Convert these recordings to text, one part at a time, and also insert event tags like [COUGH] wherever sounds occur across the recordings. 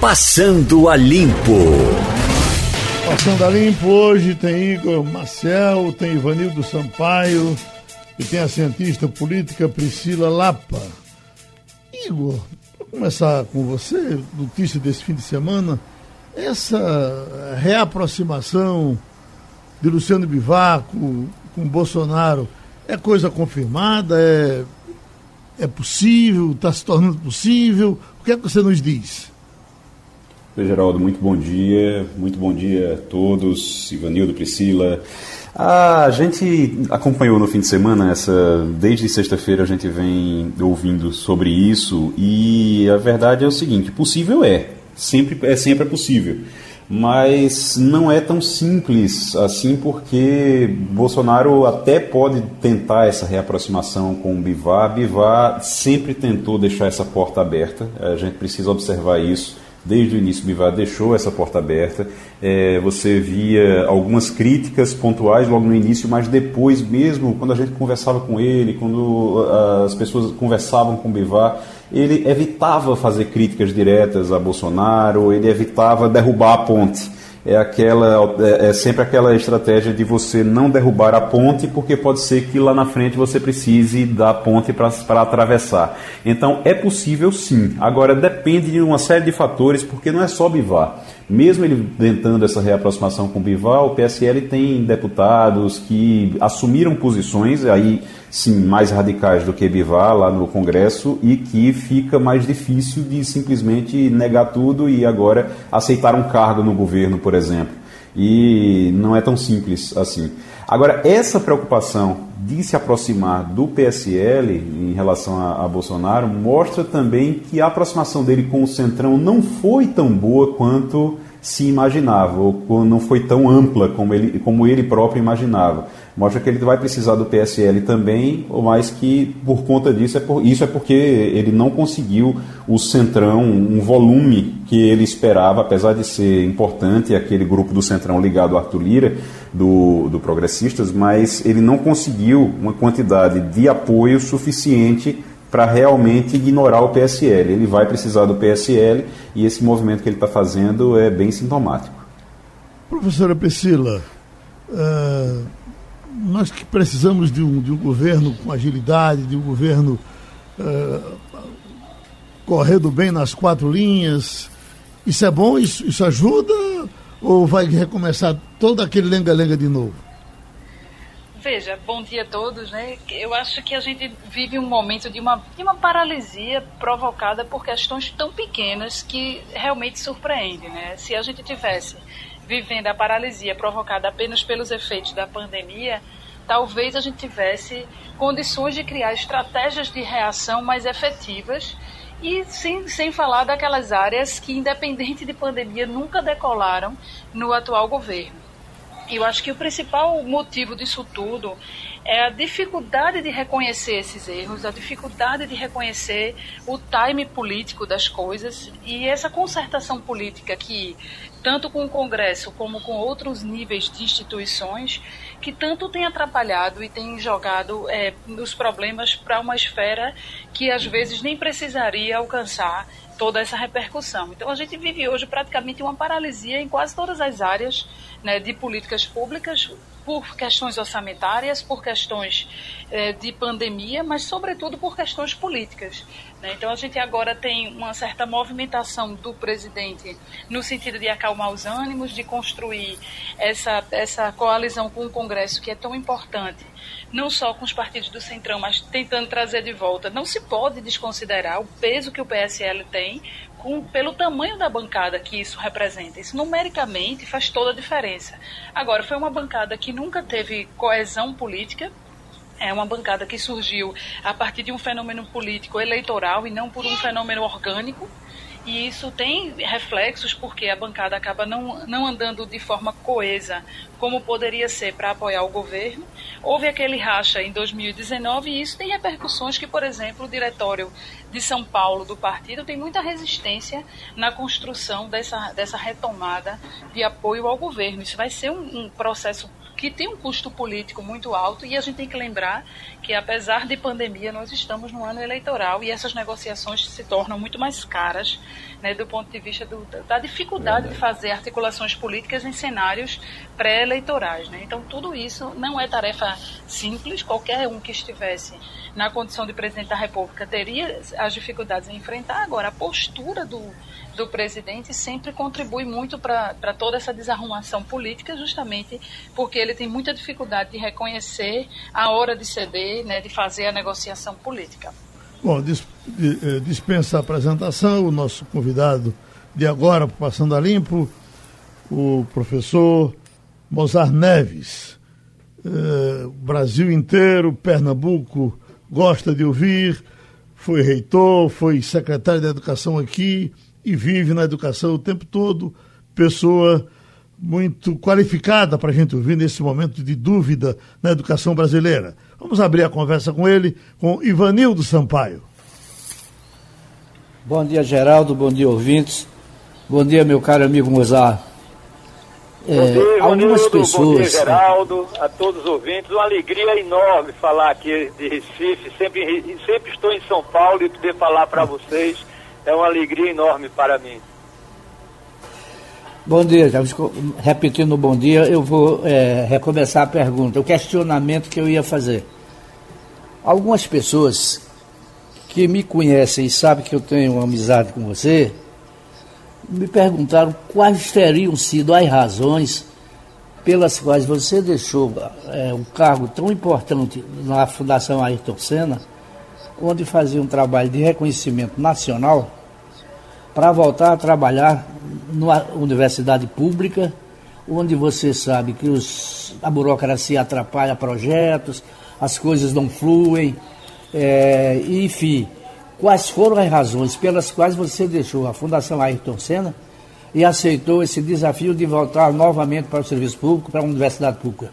Passando a Limpo. Passando a Limpo hoje tem Igor Marcel, tem Ivanildo Sampaio e tem a cientista política Priscila Lapa. Igor, para começar com você, notícia desse fim de semana, essa reaproximação de Luciano Bivar com, com Bolsonaro é coisa confirmada? É, é possível? Está se tornando possível? O que é que você nos diz? Oi, Geraldo, muito bom dia. Muito bom dia a todos, Ivanildo, Priscila. A gente acompanhou no fim de semana essa, desde sexta-feira a gente vem ouvindo sobre isso e a verdade é o seguinte, possível é, sempre é sempre possível mas não é tão simples assim, porque Bolsonaro até pode tentar essa reaproximação com o Bivar. Bivar sempre tentou deixar essa porta aberta, a gente precisa observar isso. Desde o início, o Bivar deixou essa porta aberta. É, você via algumas críticas pontuais logo no início, mas depois, mesmo quando a gente conversava com ele, quando as pessoas conversavam com o Bivar, ele evitava fazer críticas diretas a Bolsonaro, ele evitava derrubar a ponte. É, aquela, é, é sempre aquela estratégia de você não derrubar a ponte, porque pode ser que lá na frente você precise da ponte para atravessar. Então é possível sim. Agora depende de uma série de fatores, porque não é só Bivar. Mesmo ele tentando essa reaproximação com o Bivar, o PSL tem deputados que assumiram posições, aí sim, mais radicais do que Bivar lá no Congresso e que fica mais difícil de simplesmente negar tudo e agora aceitar um cargo no governo, por exemplo. E não é tão simples assim. Agora, essa preocupação de se aproximar do PSL em relação a, a, Bolsonaro mostra também que a aproximação dele com o Centrão não foi tão boa quanto se imaginava, ou não foi tão ampla como ele, como ele próprio imaginava. Mostra que ele vai precisar do PSL também, mas que por conta disso é por, isso é porque ele não conseguiu o centrão, um volume que ele esperava, apesar de ser importante aquele grupo do centrão ligado ao Arthur Lira, do, do Progressistas, mas ele não conseguiu uma quantidade de apoio suficiente para realmente ignorar o PSL. Ele vai precisar do PSL e esse movimento que ele está fazendo é bem sintomático. Professora Priscila, uh, nós que precisamos de um, de um governo com agilidade, de um governo uh, correndo bem nas quatro linhas, isso é bom? Isso, isso ajuda? Ou vai recomeçar todo aquele lenga-lenga de novo? Veja, bom dia a todos, né? Eu acho que a gente vive um momento de uma, de uma paralisia provocada por questões tão pequenas que realmente surpreende, né? Se a gente tivesse vivendo a paralisia provocada apenas pelos efeitos da pandemia, talvez a gente tivesse condições de criar estratégias de reação mais efetivas e sem, sem falar daquelas áreas que, independente de pandemia, nunca decolaram no atual governo. Eu acho que o principal motivo disso tudo é a dificuldade de reconhecer esses erros, a dificuldade de reconhecer o time político das coisas e essa concertação política que, tanto com o Congresso como com outros níveis de instituições, que tanto tem atrapalhado e tem jogado é, os problemas para uma esfera que às vezes nem precisaria alcançar toda essa repercussão. Então a gente vive hoje praticamente uma paralisia em quase todas as áreas né, de políticas públicas, por questões orçamentárias, por questões eh, de pandemia, mas sobretudo por questões políticas. Né? Então a gente agora tem uma certa movimentação do presidente no sentido de acalmar os ânimos, de construir essa, essa coalizão com o Congresso que é tão importante, não só com os partidos do Centrão, mas tentando trazer de volta. Não se pode desconsiderar o peso que o PSL tem com, pelo tamanho da bancada que isso representa. Isso numericamente faz toda a diferença. Agora, foi uma bancada que nunca teve coesão política, é uma bancada que surgiu a partir de um fenômeno político eleitoral e não por um fenômeno orgânico. E isso tem reflexos porque a bancada acaba não, não andando de forma coesa como poderia ser para apoiar o governo. Houve aquele racha em 2019 e isso tem repercussões que, por exemplo, o diretório de São Paulo do partido tem muita resistência na construção dessa, dessa retomada de apoio ao governo. Isso vai ser um, um processo que tem um custo político muito alto e a gente tem que lembrar que apesar de pandemia nós estamos no ano eleitoral e essas negociações se tornam muito mais caras né, do ponto de vista do, da dificuldade de fazer articulações políticas em cenários pré-eleitorais. Né? Então, tudo isso não é tarefa simples, qualquer um que estivesse na condição de presidente da República teria as dificuldades em enfrentar. Agora, a postura do, do presidente sempre contribui muito para toda essa desarrumação política, justamente porque ele tem muita dificuldade de reconhecer a hora de ceder, né, de fazer a negociação política. Bom, eh, dispensa a apresentação, o nosso convidado de agora, Passando a Limpo, o professor Mozart Neves. Uh, Brasil inteiro, Pernambuco gosta de ouvir, foi reitor, foi secretário de Educação aqui e vive na educação o tempo todo, pessoa muito qualificada para a gente ouvir nesse momento de dúvida na educação brasileira. Vamos abrir a conversa com ele, com Ivanildo Sampaio. Bom dia, Geraldo. Bom dia, ouvintes. Bom dia, meu caro amigo Mozart. É, bom dia, algumas pessoas. Bom dia, Geraldo, a todos os ouvintes. Uma alegria enorme falar aqui de Recife. Sempre, sempre estou em São Paulo e poder falar para vocês é uma alegria enorme para mim. Bom dia, repetindo o bom dia, eu vou é, recomeçar a pergunta, o questionamento que eu ia fazer. Algumas pessoas que me conhecem e sabem que eu tenho uma amizade com você, me perguntaram quais teriam sido as razões pelas quais você deixou é, um cargo tão importante na Fundação Ayrton Senna, onde fazia um trabalho de reconhecimento nacional para voltar a trabalhar numa universidade pública, onde você sabe que os, a burocracia atrapalha projetos, as coisas não fluem, é, enfim. Quais foram as razões pelas quais você deixou a Fundação Ayrton Senna e aceitou esse desafio de voltar novamente para o serviço público, para a universidade pública?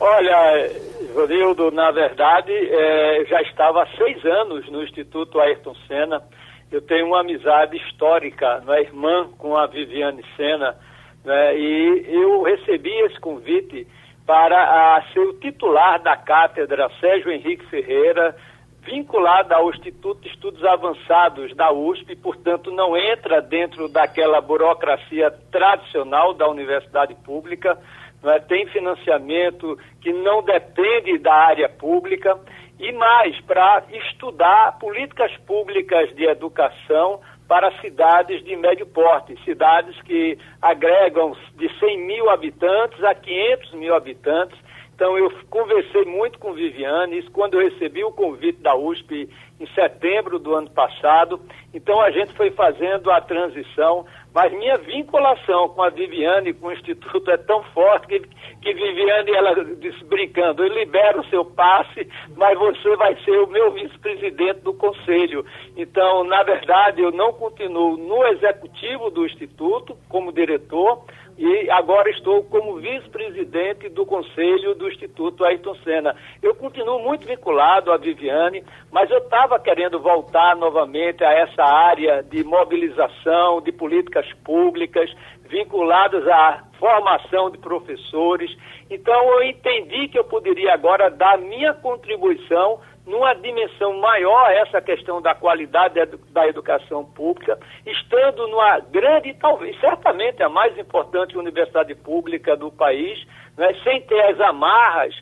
Olha, Rodildo, na verdade, é, já estava há seis anos no Instituto Ayrton Senna. Eu tenho uma amizade histórica, não é, irmã com a Viviane Sena, né, e eu recebi esse convite para a, ser o titular da cátedra Sérgio Henrique Ferreira, vinculada ao Instituto de Estudos Avançados da USP, portanto não entra dentro daquela burocracia tradicional da universidade pública, é? tem financiamento que não depende da área pública e mais para estudar políticas públicas de educação para cidades de médio porte, cidades que agregam de 100 mil habitantes a 500 mil habitantes. Então, eu conversei muito com Viviane, isso quando eu recebi o convite da USP em setembro do ano passado. Então, a gente foi fazendo a transição mas minha vinculação com a Viviane, com o Instituto, é tão forte que, que Viviane, ela disse brincando, eu libero o seu passe, mas você vai ser o meu vice-presidente do conselho. Então, na verdade, eu não continuo no executivo do Instituto como diretor, e agora estou como vice-presidente do Conselho do Instituto Ayrton Senna. Eu continuo muito vinculado à Viviane, mas eu estava querendo voltar novamente a essa área de mobilização, de políticas públicas, vinculadas à formação de professores. Então eu entendi que eu poderia agora dar minha contribuição numa dimensão maior essa questão da qualidade da educação pública, estando numa grande, talvez, certamente a mais importante universidade pública do país, né, sem ter as amarras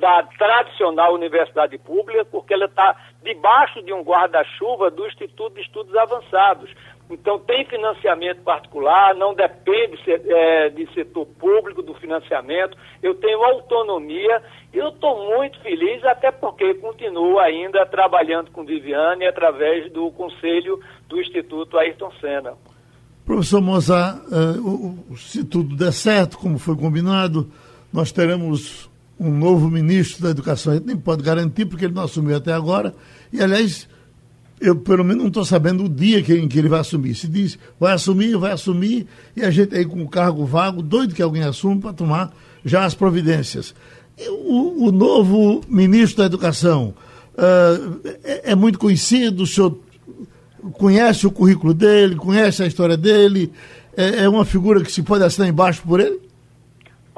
da tradicional universidade pública, porque ela está debaixo de um guarda-chuva do Instituto de Estudos Avançados. Então, tem financiamento particular, não depende é, de setor público do financiamento. Eu tenho autonomia e eu estou muito feliz, até porque continuo ainda trabalhando com Viviane através do conselho do Instituto Ayrton Senna. Professor Mozart, uh, se tudo der certo, como foi combinado, nós teremos um novo ministro da Educação. A gente nem pode garantir, porque ele não assumiu até agora. E, aliás, eu pelo menos não estou sabendo o dia que, em que ele vai assumir. Se diz, vai assumir, vai assumir, e a gente aí com o cargo vago, doido que alguém assume para tomar já as providências. O, o novo ministro da Educação uh, é, é, muito conhecido, o senhor conhece o currículo dele, conhece a história dele, é, é uma figura que se pode assinar embaixo por ele?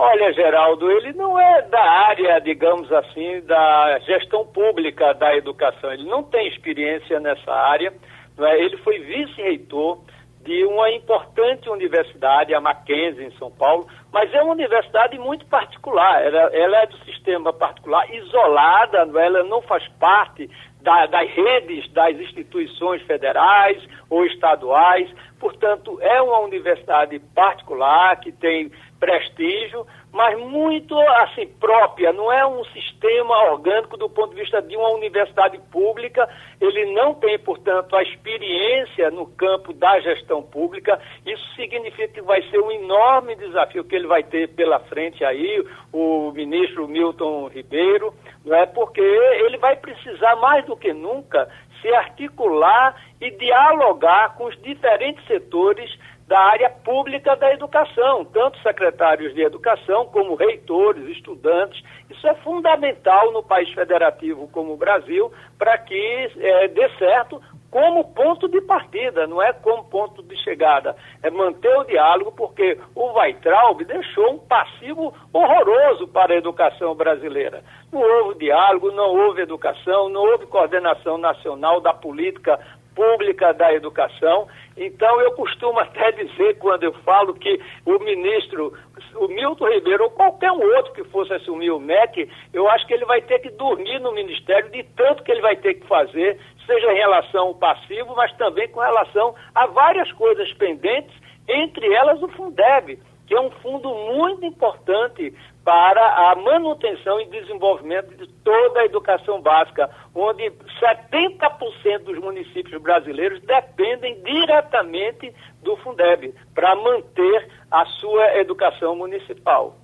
Olha, Geraldo, ele não é da área, digamos assim, da gestão pública da educação. Ele não tem experiência nessa área. É? Ele foi vice-reitor de uma importante universidade, a Mackenzie, em São Paulo, mas é uma universidade muito particular. Ela, ela é do sistema particular, isolada, é? ela não faz parte da, das redes das instituições federais ou estaduais. Portanto, é uma universidade particular que tem prestígio, mas muito assim própria, não é um sistema orgânico do ponto de vista de uma universidade pública. Ele não tem, portanto, a experiência no campo da gestão pública. Isso significa que vai ser um enorme desafio que ele vai ter pela frente aí, o ministro Milton Ribeiro, não é? Porque ele vai precisar mais do que nunca se articular e dialogar com os diferentes setores da área pública da educação, tanto secretários de educação como reitores, estudantes. Isso é fundamental no país federativo como o Brasil para que é, dê certo como ponto de partida, não é como ponto de chegada. É manter o diálogo, porque o Weitraub deixou um passivo horroroso para a educação brasileira. Não houve diálogo, não houve educação, não houve coordenação nacional da política pública da educação. Então, eu costumo até [LAUGHS] dizer, quando eu falo que o ministro, o Milton Ribeiro, ou qualquer um outro que fosse assumir o MEC, eu acho que ele vai ter que dormir no ministério de tanto que ele vai ter que fazer, seja em relação ao passivo, mas também com relação a várias coisas pendentes, entre elas o Fundeb que é um fundo muito importante para a manutenção e desenvolvimento de toda a educação básica, onde 70% dos municípios brasileiros dependem diretamente do Fundeb para manter a sua educação municipal.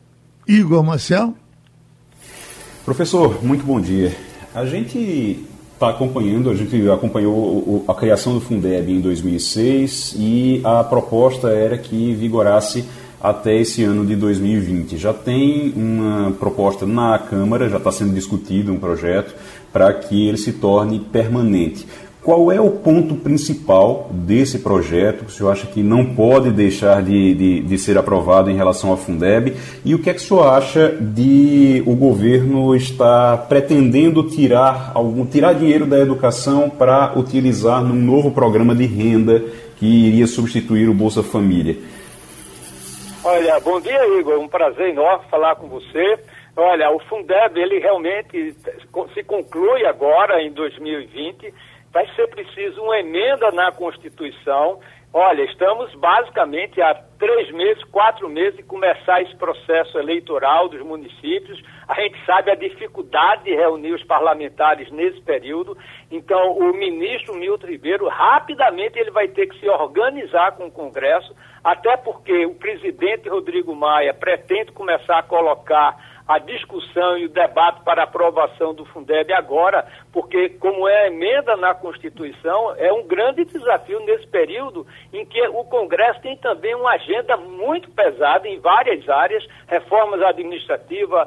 Igor Marcel? Professor, muito bom dia. A gente está acompanhando, a gente acompanhou a criação do Fundeb em 2006 e a proposta era que vigorasse até esse ano de 2020. Já tem uma proposta na Câmara, já está sendo discutido um projeto para que ele se torne permanente. Qual é o ponto principal desse projeto que o senhor acha que não pode deixar de, de, de, ser aprovado em relação ao Fundeb? E o que é que o senhor acha de o governo estar pretendendo tirar algum tirar dinheiro da educação para utilizar num novo programa de renda que iria substituir o Bolsa Família? Olha, bom dia, Igor. Um prazer enorme falar com você. Olha, o Fundeb, ele realmente se conclui agora, em 2020. Vai ser preciso uma emenda na Constituição. Olha, estamos basicamente há três meses, quatro meses de começar esse processo eleitoral dos municípios. A gente sabe a dificuldade de reunir os parlamentares nesse período. Então, o ministro Milton Ribeiro, rapidamente, ele vai ter que se organizar com o Congresso até porque o presidente Rodrigo Maia pretende começar a colocar a discussão e o debate para aprovação do Fundeb agora, porque, como é emenda na Constituição, é um grande desafio nesse período em que o Congresso tem também uma agenda muito pesada em várias áreas reformas administrativas,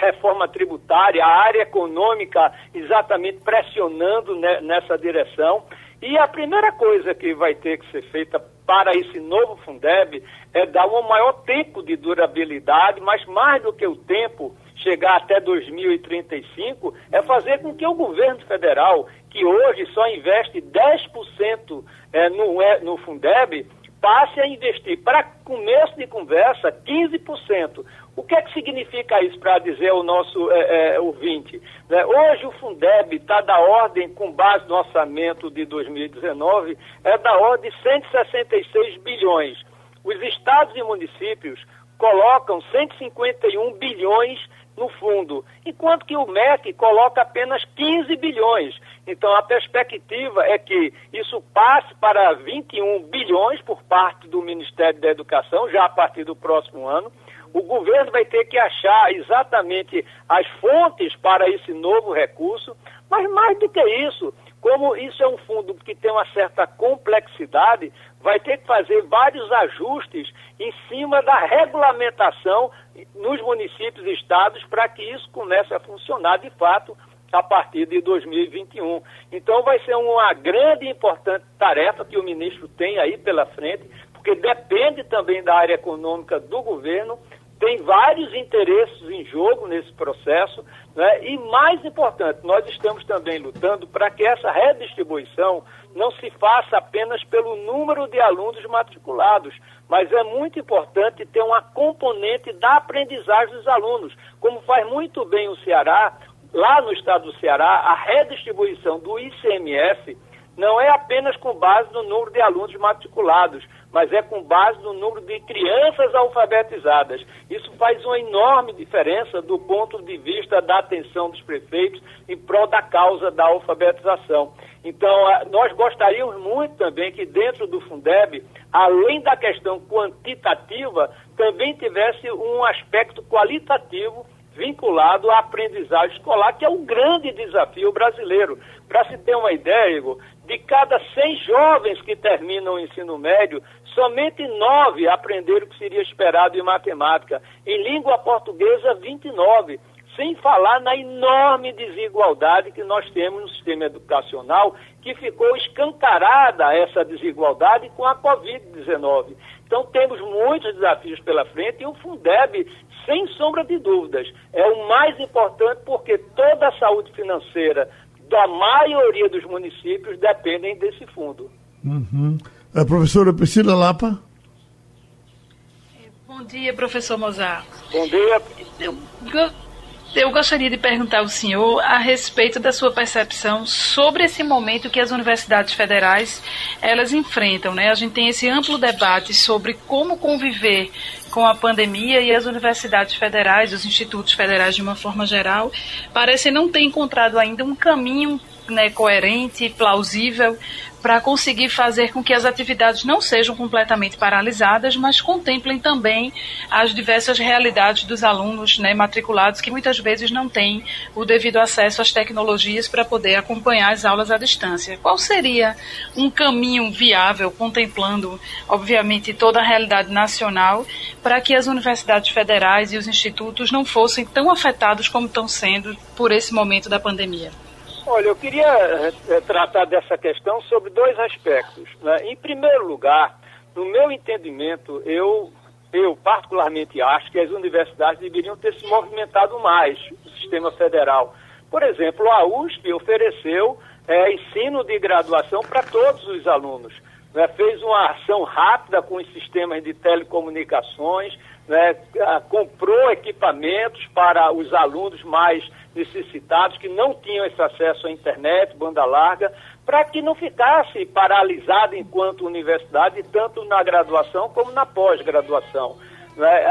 reforma tributária, a área econômica exatamente pressionando nessa direção. E a primeira coisa que vai ter que ser feita para esse novo Fundeb é dar um maior tempo de durabilidade, mas mais do que o tempo, chegar até 2035, é fazer com que o governo federal, que hoje só investe 10% é, no, é, no Fundeb, passe a investir, para começo de conversa, 15%. O que é que significa isso para dizer ao nosso é, é, ouvinte? Né? Hoje o Fundeb está da ordem, com base no orçamento de 2019, é da ordem de 166 bilhões. Os estados e municípios colocam 151 bilhões no fundo, enquanto que o MEC coloca apenas 15 bilhões. Então a perspectiva é que isso passe para 21 bilhões por parte do Ministério da Educação, já a partir do próximo ano. O governo vai ter que achar exatamente as fontes para esse novo recurso, mas mais do que isso, como isso é um fundo que tem uma certa complexidade, vai ter que fazer vários ajustes em cima da regulamentação nos municípios e estados para que isso comece a funcionar de fato a partir de 2021. Então vai ser uma grande e importante tarefa que o ministro tem aí pela frente, porque depende também da área econômica do governo tem vários interesses em jogo nesse processo, né? e mais importante, nós estamos também lutando para que essa redistribuição não se faça apenas pelo número de alunos matriculados, mas é muito importante ter uma componente da aprendizagem dos alunos, como faz muito bem o Ceará, lá no estado do Ceará, a redistribuição do ICMS não é apenas com base no número de alunos matriculados, mas é com base no número de crianças alfabetizadas. Isso faz uma enorme diferença do ponto de vista da atenção dos prefeitos em prol da causa da alfabetização. Então, nós gostaríamos muito também que dentro do Fundeb, além da questão quantitativa, também tivesse um aspecto qualitativo vinculado à aprendizagem escolar, que é um grande desafio brasileiro. Para se ter uma ideia, Igor, de cada 100 jovens que terminam o ensino médio, somente 9 aprenderam o que seria esperado em matemática. Em língua portuguesa, 29 sem falar na enorme desigualdade que nós temos no sistema educacional, que ficou escancarada essa desigualdade com a Covid-19. Então temos muitos desafios pela frente e o Fundeb sem sombra de dúvidas, é o mais importante porque toda a saúde financeira da maioria dos municípios dependem desse fundo. Uhum. A professora Priscila Lapa. Bom dia, professor Mozart. Bom dia. Eu, eu gostaria de perguntar ao senhor a respeito da sua percepção sobre esse momento que as universidades federais elas enfrentam, né? A gente tem esse amplo debate sobre como conviver com a pandemia e as universidades federais, os institutos federais de uma forma geral, parecem não ter encontrado ainda um caminho né, coerente, plausível para conseguir fazer com que as atividades não sejam completamente paralisadas, mas contemplem também as diversas realidades dos alunos né, matriculados que muitas vezes não têm o devido acesso às tecnologias para poder acompanhar as aulas à distância. Qual seria um caminho viável, contemplando, obviamente, toda a realidade nacional, para que as universidades federais e os institutos não fossem tão afetados como estão sendo por esse momento da pandemia? Olha, eu queria é, tratar dessa questão sobre dois aspectos. Né? Em primeiro lugar, no meu entendimento, eu, eu particularmente acho que as universidades deveriam ter se movimentado mais, o sistema federal. Por exemplo, a USP ofereceu é, ensino de graduação para todos os alunos. Né? Fez uma ação rápida com os sistemas de telecomunicações, né? comprou equipamentos para os alunos mais necessitados que não tinham esse acesso à internet, banda larga, para que não ficasse paralisado enquanto universidade, tanto na graduação como na pós-graduação. Né?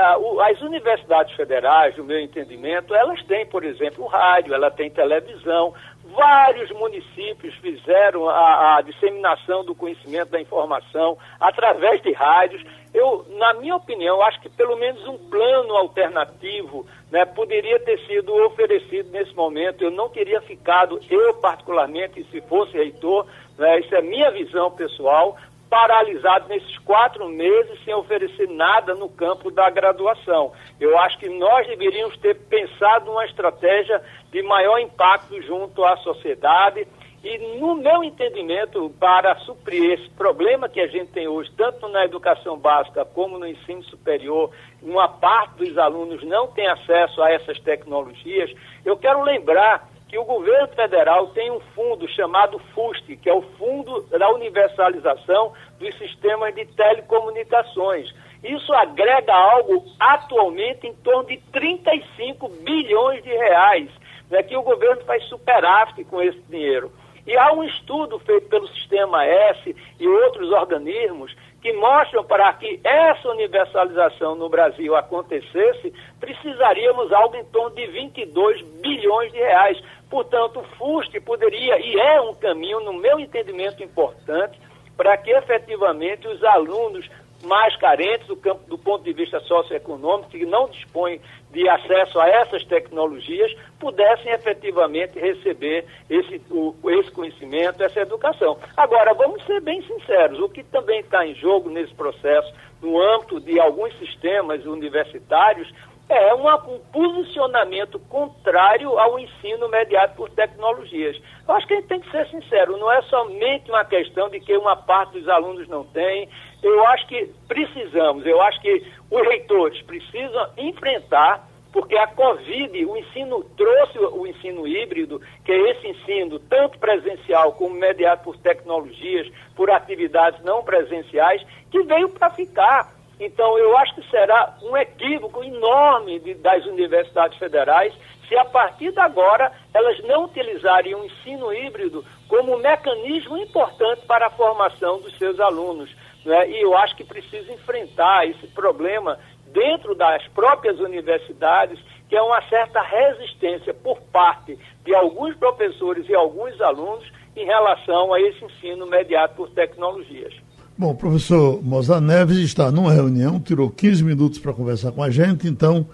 As universidades federais, no meu entendimento, elas têm, por exemplo, rádio, ela tem televisão, Vários municípios fizeram a, a, disseminação do conhecimento da informação através de rádios. Eu, na minha opinião, acho que pelo menos um plano alternativo né, poderia ter sido oferecido nesse momento. Eu não teria ficado, eu particularmente, se fosse reitor, né, isso é minha visão pessoal, paralisado nesses quatro meses sem oferecer nada no campo da graduação. Eu acho que nós deveríamos ter pensado uma estratégia de maior impacto junto à sociedade. E, no meu entendimento, para suprir esse problema que a gente tem hoje, tanto na educação básica como no ensino superior, uma parte dos alunos não tem acesso a essas tecnologias, eu quero lembrar que o governo federal tem um fundo chamado FUST, que é o Fundo da Universalização dos Sistemas de Telecomunicações. Isso agrega algo atualmente em torno de 35 bilhões de reais, né, que o governo faz superávit com esse dinheiro. E há um estudo feito pelo Sistema S e outros organismos que mostram para que essa universalização no Brasil acontecesse, precisaríamos algo em torno de 22 bilhões de reais. Portanto, o FUST poderia, e é um caminho, no meu entendimento, importante, para que efetivamente os alunos mais carentes do, campo, do ponto de vista socioeconômico, que não dispõem de acesso a essas tecnologias, pudessem efetivamente receber esse, o, esse conhecimento, essa educação. Agora, vamos ser bem sinceros, o que também está em jogo nesse processo, no âmbito de alguns sistemas universitários, é um posicionamento contrário ao ensino mediado por tecnologias. Eu acho que a gente tem que ser sincero, não é somente uma questão de que uma parte dos alunos não tem. Eu acho que precisamos, eu acho que os reitores precisam enfrentar porque a Covid, o ensino trouxe o ensino híbrido, que é esse ensino tanto presencial como mediado por tecnologias, por atividades não presenciais, que veio para ficar. Então, eu acho que será um equívoco enorme de, das universidades federais se a partir de agora elas não utilizarem o ensino híbrido como um mecanismo importante para a formação dos seus alunos. Né? E eu acho que precisa enfrentar esse problema dentro das próprias universidades, que é uma certa resistência por parte de alguns professores e alguns alunos em relação a esse ensino mediado por tecnologias. Bom, o professor Mozart Neves está numa reunião, tirou 15 minutos para conversar com a gente, então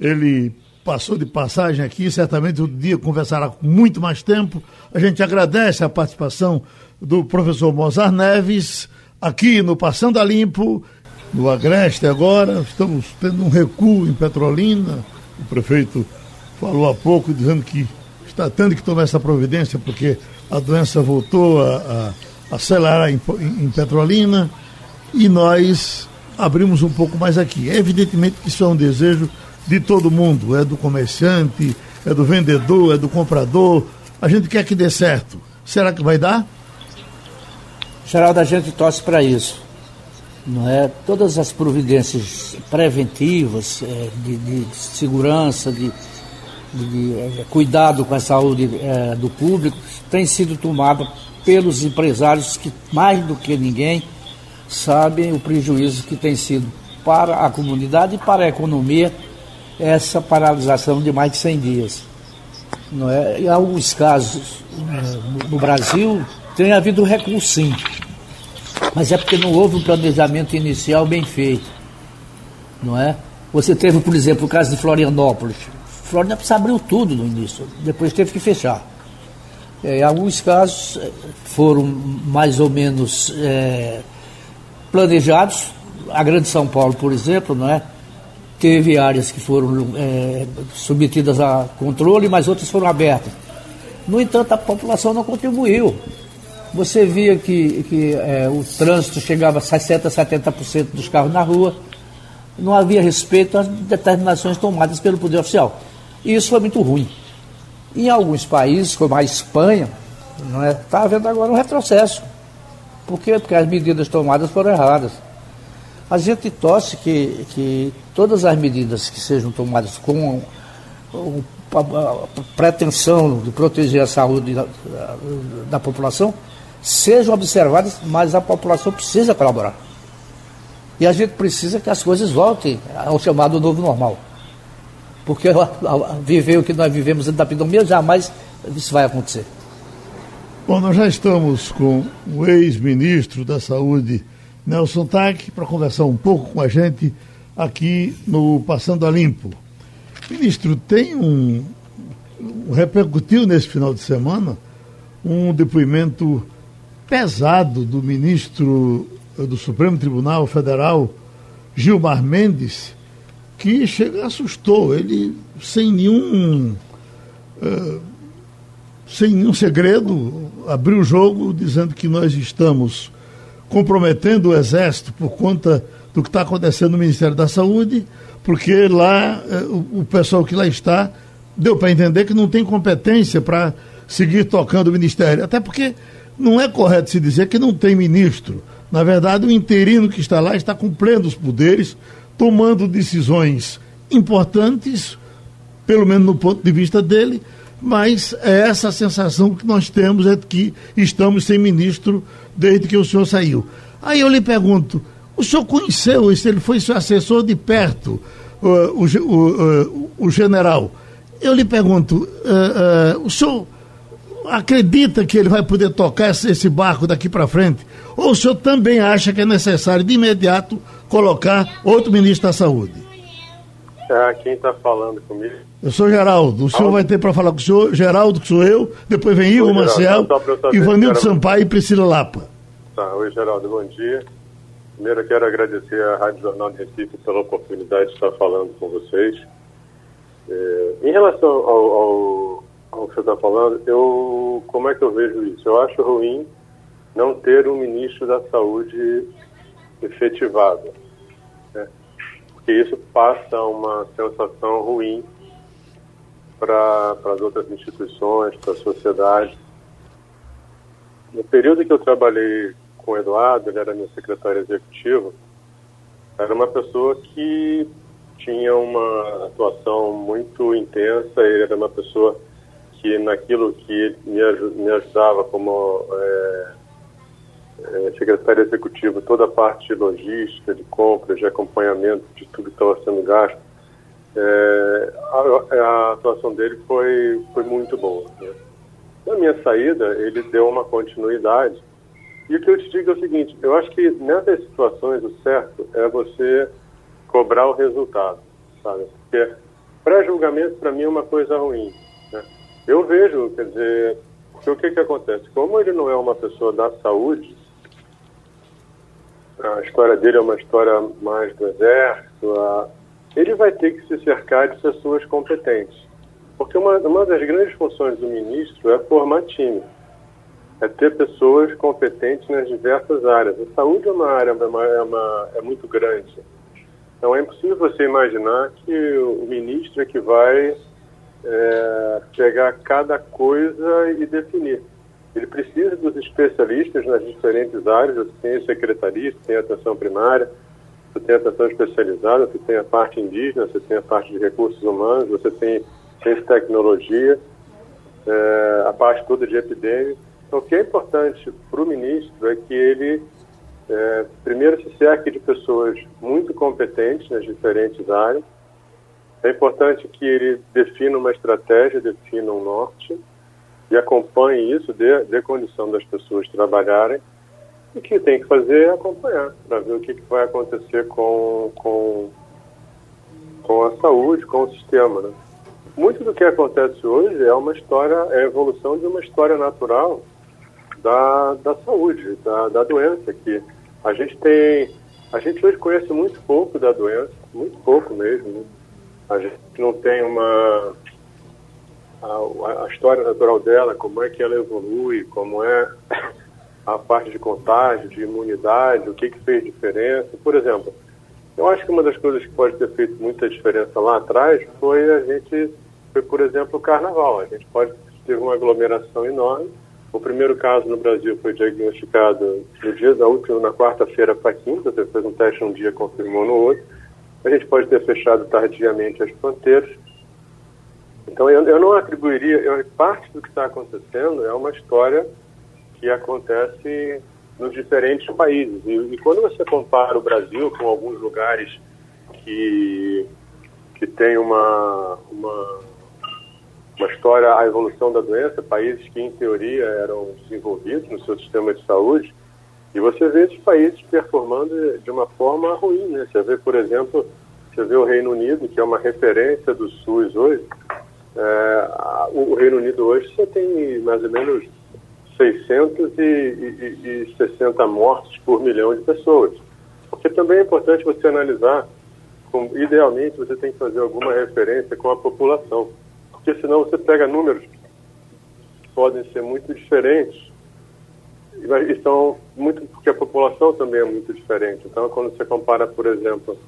ele passou de passagem aqui, certamente o dia conversará com muito mais tempo. A gente agradece a participação do professor Mozart Neves aqui no Passando a Limpo no Agreste agora, estamos tendo um recuo em Petrolina. O prefeito falou há pouco dizendo que está tendo que tomar essa providência porque a doença voltou a, a acelerar em, em, Petrolina e nós abrimos um pouco mais aqui. É evidentemente que isso é um desejo de todo mundo, é do comerciante, é do vendedor, é do comprador. A gente quer que dê certo. Será que vai dar? Geraldo, a gente torce para isso não é? Todas as providências preventivas é, de, de, segurança, de, de, de é, cuidado com a saúde é, do público têm sido tomadas pelos empresários que mais do que ninguém sabem o prejuízo que tem sido para a comunidade e para a economia essa paralisação de mais de 100 dias. Não é? Em alguns casos no Brasil tem havido recurso sim mas é porque não houve um planejamento inicial bem feito. Não é? Você teve, por exemplo, o caso de Florianópolis. Florianópolis abriu tudo no início, depois teve que fechar. É, em alguns casos é, foram mais ou menos é, planejados. A Grande São Paulo, por exemplo, não é? teve áreas que foram é, submetidas a controle, mas outras foram abertas. No entanto, a população não contribuiu você via que, que é, o trânsito chegava a 60%, 70% dos carros na rua, não havia respeito às determinações tomadas pelo Poder Oficial. E isso foi muito ruim. Em alguns países, como a Espanha, não é, está havendo agora um retrocesso. Por quê? Porque as medidas tomadas foram erradas. A gente torce que, que todas as medidas que sejam tomadas com a, pretensão de proteger a saúde da, da população sejam observadas, mas a população precisa colaborar. E a gente precisa que as coisas voltem ao chamado novo normal. Porque viver o que nós vivemos da pandemia, jamais isso vai acontecer. Bom, nós já estamos com o ex-ministro da Saúde, Nelson Tack, para conversar um pouco com a gente aqui no Passando a Limpo. Ministro, tem um. repercutiu nesse final de semana um depoimento pesado do ministro do Supremo Tribunal Federal, Gilmar Mendes, que chega, assustou. Ele, sem nenhum, uh, sem nenhum segredo, abriu o jogo dizendo que nós estamos comprometendo o Exército por conta do que está acontecendo no Ministério da Saúde, porque lá uh, o, pessoal que lá está deu para entender que não tem competência para seguir tocando o Ministério. Até porque não é correto se dizer que não tem ministro. Na verdade, o interino que está lá está cumprindo os poderes, tomando decisões importantes, pelo menos no ponto de vista dele, mas é essa sensação que nós temos é que estamos sem ministro desde que o senhor saiu. Aí eu lhe pergunto, o senhor conheceu isso, ele foi seu assessor de perto, uh, o, o, uh, o, general. Eu lhe pergunto, uh, o senhor acredita que ele vai poder tocar esse barco daqui para frente? Ou o senhor também acha que é necessário de imediato colocar outro ministro da Saúde? É, quem está falando comigo? Eu sou Geraldo. O senhor vai ter para falar com o senhor, Geraldo, que sou eu, depois vem Igor Marcel, Ivanildo Sampaio e Priscila Lapa. Tá, oi Geraldo, bom dia. Primeiro, eu quero agradecer à Rádio Jornal de Recife pela oportunidade de estar falando com vocês. É, em relação ao, ao, que você está falando, eu, como é que eu vejo isso? Eu acho ruim não ter um ministro da Saúde efetivado, né? porque isso passa uma sensação ruim para as outras instituições, para a sociedade. No período que eu trabalhei com o Eduardo, ele era meu secretário executivo, era uma pessoa que tinha uma atuação muito intensa, ele era uma pessoa que naquilo que me, me ajudava como é, é, secretário executivo, toda a parte de logística, de compras, de acompanhamento de tudo que estava sendo gasto, é, a, a, atuação dele foi, foi muito boa. Né? Na minha saída, ele deu uma continuidade e o que eu te digo é o seguinte, eu acho que nessas situações o certo é você cobrar o resultado, sabe? Porque pré-julgamento para mim é uma coisa ruim. Eu vejo, quer dizer, porque o que, que acontece? Como ele não é uma pessoa da saúde, a história dele é uma história mais do exército, a... ele vai ter que se cercar de pessoas competentes. Porque uma, uma das grandes funções do ministro é formar time é ter pessoas competentes nas diversas áreas. A saúde é uma área é, uma, é, uma, é muito grande. Então é impossível você imaginar que o ministro é que vai é, pegar cada coisa e definir. Ele precisa dos especialistas nas diferentes áreas. Você tem a secretaria, você tem atenção primária, você tem atenção especializada, você tem a parte indígena, você tem a parte de recursos humanos, você tem ciência e tecnologia, é, a parte toda de epidemia. Então, o que é importante para o ministro é que ele, é, primeiro, se cerque de pessoas muito competentes nas diferentes áreas. É importante que ele defina uma estratégia, defina um norte e acompanhe isso, dê, dê condição das pessoas trabalharem. E que tem que fazer é acompanhar, para ver o que, que vai acontecer com, com, com a saúde, com o sistema. Né? Muito do que acontece hoje é uma história, é a evolução de uma história natural da, da saúde, da, da doença, que a gente tem. A gente hoje conhece muito pouco da doença, muito pouco mesmo. Né? A gente não tem uma. A, a, história natural dela, como é que ela evolui, como é a parte de contágio, de imunidade, o que, que fez diferença. Por exemplo, eu acho que uma das coisas que pode ter feito muita diferença lá atrás foi a gente, foi por exemplo o carnaval. A gente pode ter uma aglomeração enorme o primeiro caso no Brasil foi diagnosticado no dia da última, na quarta-feira para quinta, você fez um teste um dia, confirmou no outro. A gente pode ter fechado tardiamente as fronteiras. Então, eu, eu não atribuiria, eu, parte do que está acontecendo é uma história que acontece nos diferentes países. E, e, quando você compara o Brasil com alguns lugares que, que tem uma, uma uma história, a evolução da doença, países que, em teoria, eram desenvolvidos no seu sistema de saúde, e você vê esses países performando de uma forma ruim. Né? Você vê, por exemplo, você vê o Reino Unido, que é uma referência do SUS hoje. É, o Reino Unido hoje só tem mais ou menos 660 mortes por milhão de pessoas. Porque também é importante você analisar, idealmente você tem que fazer alguma referência com a população porque senão você pega números que podem ser muito diferentes e são muito porque a população também é muito diferente. Então, quando você compara, por exemplo,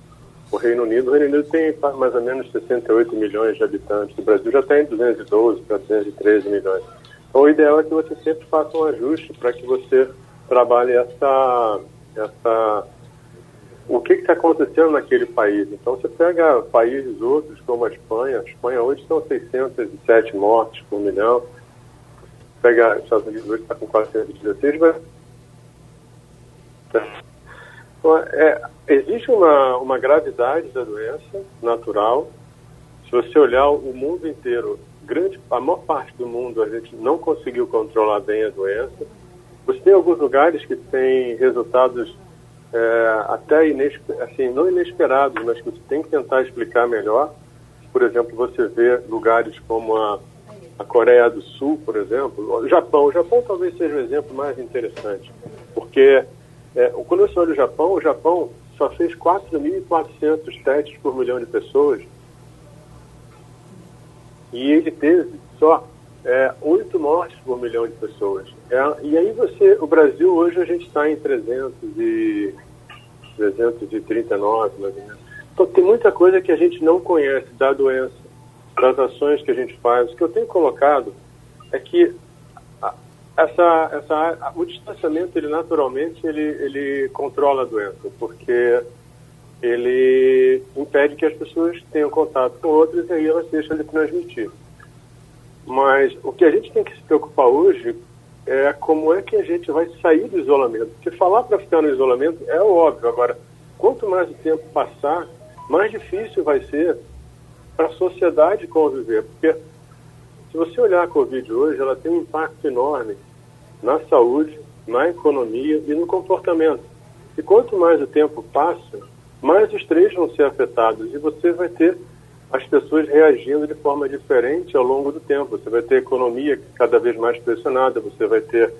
o Reino Unido, o Reino Unido tem mais ou menos 68 milhões de habitantes, o Brasil já tem 212 para 213 milhões. Então, o ideal é que você sempre faça um ajuste para que você trabalhe essa, essa o que está acontecendo naquele país. Então, você pega países outros, como a Espanha, a Espanha hoje são 607 mortes por milhão, pega os Estados Unidos hoje está com 416, mas... Então, é, existe uma, uma gravidade da doença natural. Se você olhar o mundo inteiro, grande, a maior parte do mundo a gente não conseguiu controlar bem a doença. Você tem alguns lugares que têm resultados é, até inesper, assim, não inesperados, mas que você tem que tentar explicar melhor. Por exemplo, você vê lugares como a, a Coreia do Sul, por exemplo, o Japão. O Japão talvez seja o exemplo mais interessante, porque É, quando você olha o Japão, o Japão só fez 4.400 testes por milhão de pessoas e ele teve só é, 8 mortes por milhão de pessoas. É, e aí você, o Brasil hoje a gente está em 300 e, 339, mais ou. Então tem muita coisa que a gente não conhece da doença, das ações que a gente faz. O que eu tenho colocado é que essa, essa, o distanciamento, ele naturalmente, ele, ele controla a doença, porque ele impede que as pessoas tenham contato com outras e aí elas deixam de transmitir. Mas o que a gente tem que se preocupar hoje é como é que a gente vai sair do isolamento. Porque falar para ficar no isolamento é óbvio. Agora, quanto mais o tempo passar, mais difícil vai ser para a sociedade conviver. Porque se você olhar a Covid hoje, ela tem um impacto enorme na saúde, na economia e no comportamento. E quanto mais o tempo passa, mais os três vão ser afetados e você vai ter as pessoas reagindo de forma diferente ao longo do tempo. Você vai ter a economia cada vez mais pressionada, você vai ter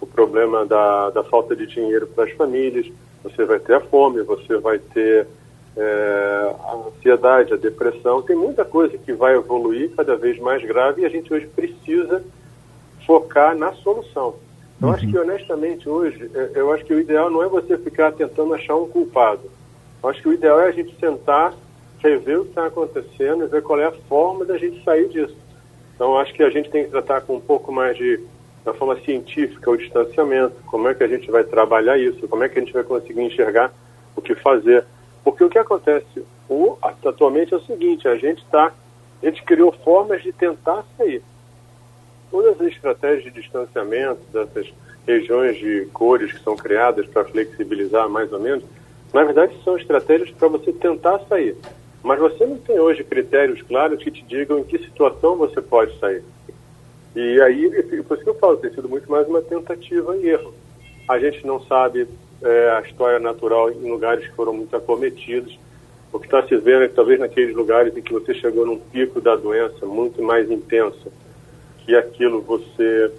o problema da, da falta de dinheiro para as famílias, você vai ter a fome, você vai ter é, a ansiedade, a depressão, tem muita coisa que vai evoluir cada vez mais grave e a gente hoje precisa focar na solução. Então, uhum. acho que honestamente hoje, é, eu acho que o ideal não é você ficar tentando achar um culpado. Eu acho que o ideal é a gente sentar, rever o que está acontecendo e ver qual é a forma da gente sair disso. Então, acho que a gente tem que tratar com um pouco mais de, da forma científica, o distanciamento, como é que a gente vai trabalhar isso, como é que a gente vai conseguir enxergar o que fazer. Porque o que acontece o, atualmente é o seguinte, a gente está, a gente criou formas de tentar sair. Todas as estratégias de distanciamento dessas regiões de cores que são criadas para flexibilizar mais ou menos, na verdade são estratégias para você tentar sair. Mas você não tem hoje critérios claros que te digam em que situação você pode sair. E aí, por isso que eu falo, tem sido muito mais uma tentativa e erro. A gente não sabe é, a história natural em lugares que foram muito acometidos. O que está se vendo é que talvez naqueles lugares em que você chegou num pico da doença muito mais intenso, que aquilo você,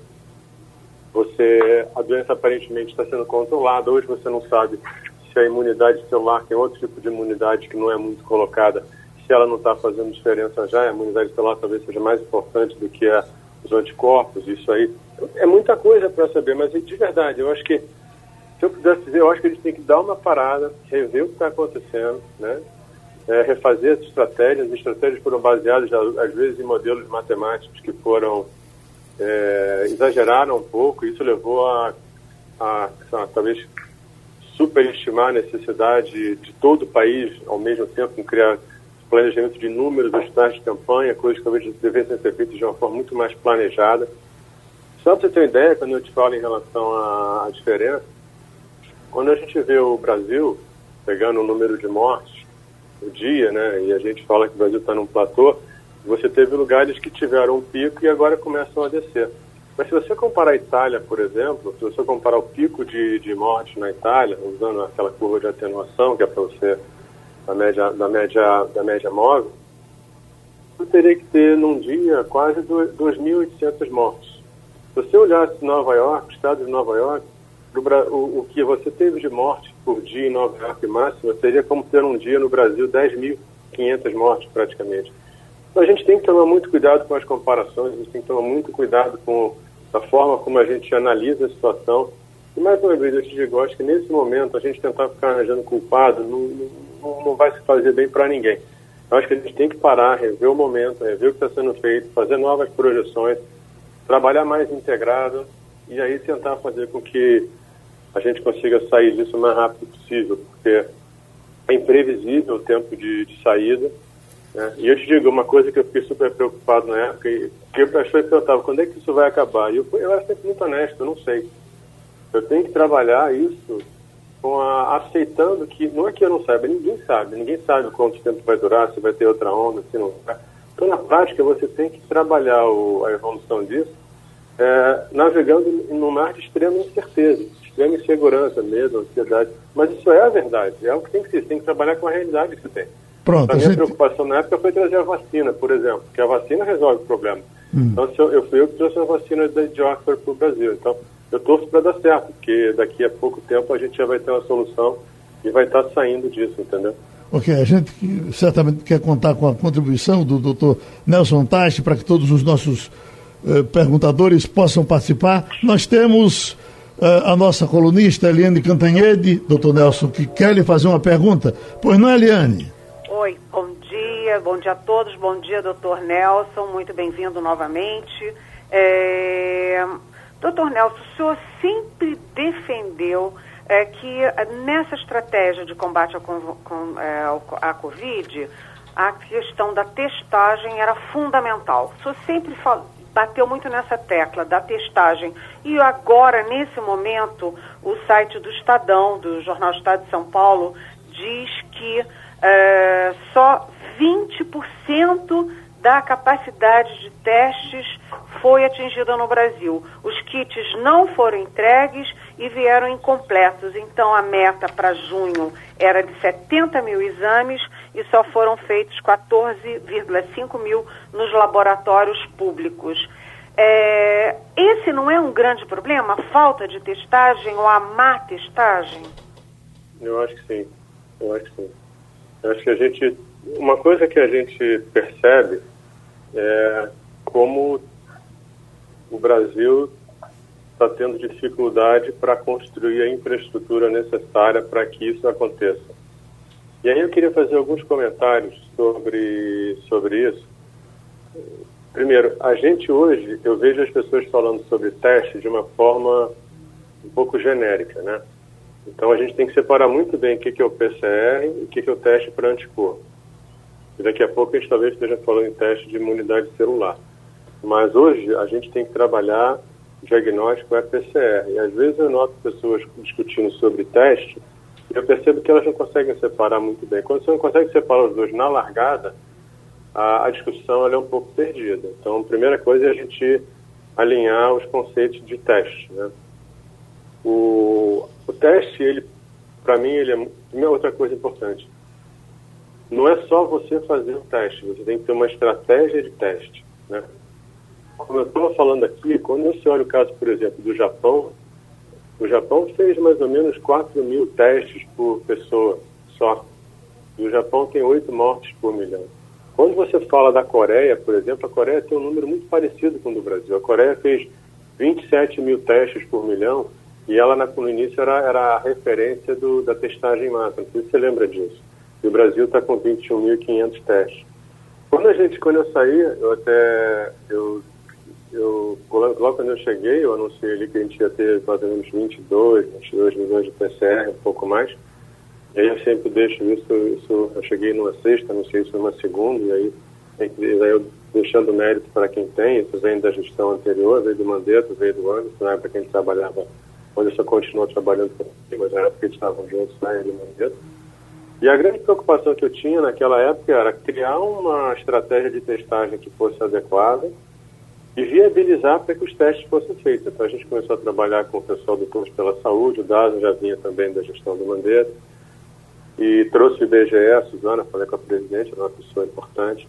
você a doença aparentemente está sendo controlada. Hoje você não sabe se a imunidade celular tem outro tipo de imunidade que não é muito colocada, se ela não está fazendo diferença já, a imunidade celular talvez seja mais importante do que a, os anticorpos, isso aí. É muita coisa para saber, mas de verdade, eu acho que se eu pudesse dizer, eu acho que gente tem que dar uma parada, rever o que está acontecendo, né? É, refazer as estratégias. As estratégias foram baseadas, às vezes, em modelos matemáticos que foram é, exageraram um pouco. Isso levou a, a, a talvez superestimar a necessidade de todo o país, ao mesmo tempo, criar planejamento de números dos de campanha, coisas que talvez devessem ser feitas de uma forma muito mais planejada. Só para você ter uma ideia, quando eu te falo em relação à diferença, quando a gente vê o Brasil pegando o número de mortes o dia, né, e a gente fala que o Brasil está num platô, você teve lugares que tiveram um pico e agora começam a descer. Mas se você comparar a Itália, por exemplo, se você comparar o pico de, de morte na Itália, usando aquela curva de atenuação, que é para você da média, da média, da média móvel, você teria que ter num dia quase 2.800 mortes. Se você olhasse Nova York, o estado de Nova York, o, o que você teve de morte por dia em Nova York máxima seria como ter um dia no Brasil 10.500 mortes praticamente. Então a gente tem que tomar muito cuidado com as comparações, a gente tem que tomar muito cuidado com a forma como a gente analisa a situação. E mais uma vez, eu te digo, acho que nesse momento a gente tentar ficar arranjando culpado não, não, não vai se fazer bem para ninguém. Eu acho que a gente tem que parar, rever o momento, rever o que está sendo feito, fazer novas projeções, trabalhar mais integrado e aí tentar fazer com que a gente consiga sair disso o mais rápido possível, porque é imprevisível o tempo de, de saída. Né? E eu te digo uma coisa que eu fiquei super preocupado na época, e que eu achei que perguntava, quando é que isso vai acabar? E eu, eu era sempre muito honesto, eu não sei. Eu tenho que trabalhar isso com a, aceitando que, não é que eu não saiba, ninguém sabe, ninguém sabe quanto tempo vai durar, se vai ter outra onda, se não vai. Então, na prática, você tem que trabalhar o, a evolução disso, é, navegando num mar de extrema incerteza extrema insegurança, medo, ansiedade. Mas isso é a verdade, é o que tem que ser, você tem que trabalhar com a realidade que você tem. Pronto, a minha gente... preocupação na época foi trazer a vacina, por exemplo, que a vacina resolve o problema. Hum. Então, eu, eu fui eu que trouxe a vacina de Oxford para o Brasil. Então, eu torço para dar certo, porque daqui a pouco tempo a gente já vai ter uma solução e vai estar tá saindo disso, entendeu? Ok, a gente certamente quer contar com a contribuição do doutor Nelson Tachi para que todos os nossos eh, perguntadores possam participar. Nós temos a nossa colunista Eliane Cantanhede, doutor Nelson, que quer lhe fazer uma pergunta. Pois não, Eliane? Oi, bom dia, bom dia a todos, bom dia, doutor Nelson, muito bem-vindo novamente. É... Doutor Nelson, o senhor sempre defendeu é, que nessa estratégia de combate é, à Covid, a questão da testagem era fundamental. O senhor sempre bateu muito nessa tecla da testagem. E agora, nesse momento, o site do Estadão, do Jornal Estado de São Paulo, diz que é, só 20% da capacidade de testes foi atingida no Brasil. Os kits não foram entregues e vieram incompletos. Então, a meta para junho era de 70 mil exames e só foram feitos 14,5 mil nos laboratórios públicos. É, esse não é um grande problema, a falta de testagem ou a má testagem? Eu acho que sim. Eu acho que sim. Eu acho que a gente. Uma coisa que a gente percebe é, como o Brasil está tendo dificuldade para construir a infraestrutura necessária para que isso aconteça. E aí eu queria fazer alguns comentários sobre, sobre isso. Primeiro, a gente hoje, eu vejo as pessoas falando sobre teste de uma forma um pouco genérica, né? Então a gente tem que separar muito bem o que é o PCR e o que é o teste para anticorpo. E daqui a pouco a gente talvez esteja falando em teste de imunidade celular. Mas hoje a gente tem que trabalhar diagnóstico é PCR. E às vezes eu noto pessoas discutindo sobre teste eu percebo que elas não conseguem separar muito bem. Quando você não consegue separar os dois na largada, a, a discussão é um pouco perdida. Então, a primeira coisa é a gente alinhar os conceitos de teste. Né? O, o teste, ele, para mim, ele é outra coisa importante não é só você fazer o teste, você tem que ter uma estratégia de teste. Né? Como eu estava falando aqui, quando você olha o caso, por exemplo, do Japão, o Japão fez mais ou menos 4 mil testes por pessoa só. E o Japão tem 8 mortes por milhão. Quando você fala da Coreia, por exemplo, a Coreia tem um número muito parecido com o do Brasil. A Coreia fez 27 mil testes por milhão e ela no início era, era a referência do, da testagem massa. Não sei se você lembra disso. E o Brasil está com 21.500 testes. Quando a gente, quando eu saí, eu até, eu, eu, logo quando eu cheguei, eu anunciei ali que a gente ia ter mais ou menos 22, 22 milhões de PCR, um pouco mais. E aí eu sempre deixo isso, isso eu cheguei numa sexta, anunciei isso numa segunda, e aí, aí eu deixando mérito para quem tem, isso vem da gestão anterior, veio do Mandetta, veio do Anderson, na época que a gente trabalhava, eu só continuou trabalhando com ele, mas na época que estavam juntos, né, ele e Mandetta. E a grande preocupação que eu tinha naquela época era criar uma estratégia de testagem que fosse adequada viabilizar para que os testes fossem feitos. Então a gente começou a trabalhar com o pessoal do Posto pela Saúde, o DASA já vinha também da gestão do Mandeira, e trouxe o IBGE, a Suzana, falei com a presidente, era uma pessoa importante.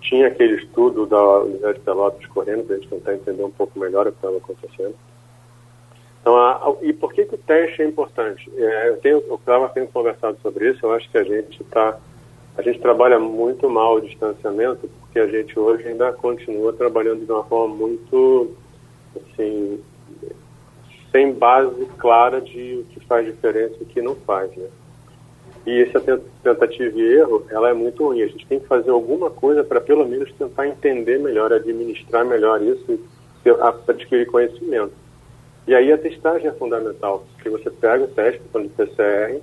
Tinha aquele estudo da Universidade de Pelotas correndo para a gente tentar entender um pouco melhor o que estava acontecendo. Então, a, a, e por que, que o teste é importante? É, eu estava tendo conversado sobre isso. Eu acho que a gente está, a gente trabalha muito mal o distanciamento porque a gente hoje ainda continua trabalhando de uma forma muito, assim, sem base clara de o que faz diferença e o que não faz, né? E essa tentativa e erro, ela é muito ruim. A gente tem que fazer alguma coisa para pelo menos tentar entender melhor, administrar melhor isso adquirir conhecimento. E aí a testagem é fundamental, porque você pega o teste de PCR,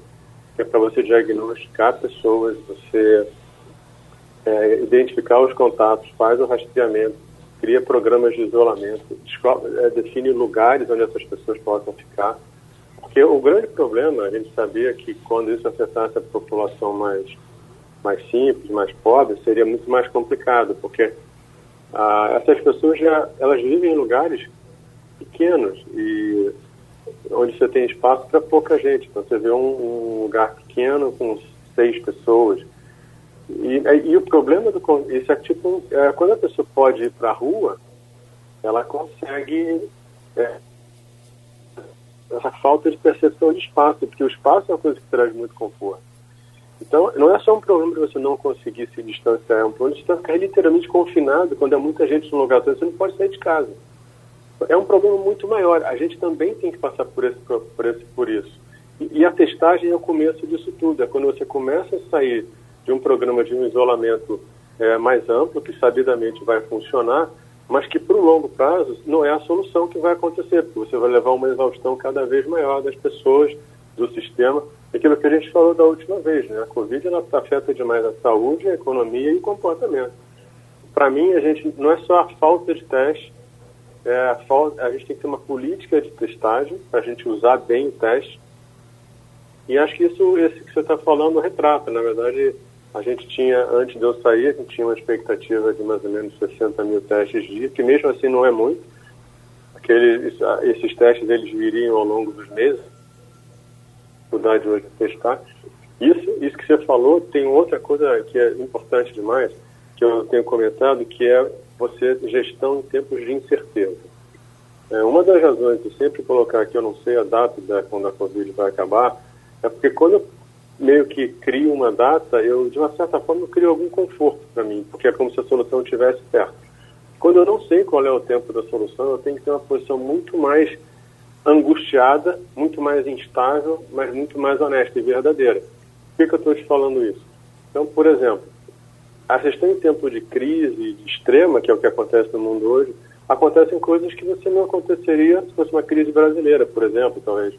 que é para você diagnosticar pessoas, você é, identificar os contatos, faz o rastreamento, cria programas de isolamento, é, define lugares onde essas pessoas possam ficar. Porque o grande problema, a gente sabia que quando isso afetasse a população mais, mais simples, mais pobre, seria muito mais complicado, porque ah, essas pessoas já elas vivem em lugares pequenos e onde você tem espaço para pouca gente. Então você vê um, um, lugar pequeno com seis pessoas. E, e o problema do isso é tipo é, quando a pessoa pode ir para a rua, ela consegue é, essa falta de percepção de espaço, porque o espaço é uma coisa que traz muito conforto. Então, não é só um problema de você não conseguir se distanciar, é um problema de você ficar literalmente confinado quando há muita gente no lugar, você não pode sair de casa. É um problema muito maior. A gente também tem que passar por, esse, por, esse, por isso. E, e a testagem é o começo disso tudo. É quando você começa a sair de um programa de um isolamento é, mais amplo, que sabidamente vai funcionar, mas que para o longo prazo não é a solução que vai acontecer, porque você vai levar uma exaustão cada vez maior das pessoas, do sistema, aquilo que a gente falou da última vez, né? A Covid ela afeta demais a saúde, a economia e o comportamento. Para mim, a gente não é só a falta de teste, é a, falta, a gente tem que ter uma política de testagem para a gente usar bem o teste. E acho que isso, esse que você está falando, retrata. Na verdade, a gente tinha, antes de eu sair, a gente tinha uma expectativa de mais ou menos 60 mil testes dia, que mesmo assim não é muito. Aqueles, esses testes eles viriam ao longo dos meses. Dificuldade hoje de testar. Isso, isso que você falou, tem outra coisa que é importante demais, que eu tenho comentado, que é você gestão em tempos de incerteza. É, uma das razões de sempre colocar que eu não sei a data da, quando a Covid vai acabar, é porque quando eu meio que crio uma data, eu, de uma certa forma, crio algum conforto para mim, porque é como se a solução estivesse perto. Quando eu não sei qual é o tempo da solução, eu tenho que ter uma posição muito mais angustiada, muito mais instável, mas muito mais honesta e verdadeira. Por que, que eu estou te falando isso? Então, por exemplo, a gestão em tempo de crise de extrema, que é o que acontece no mundo hoje, acontecem coisas que você não aconteceria se fosse uma crise brasileira, por exemplo, talvez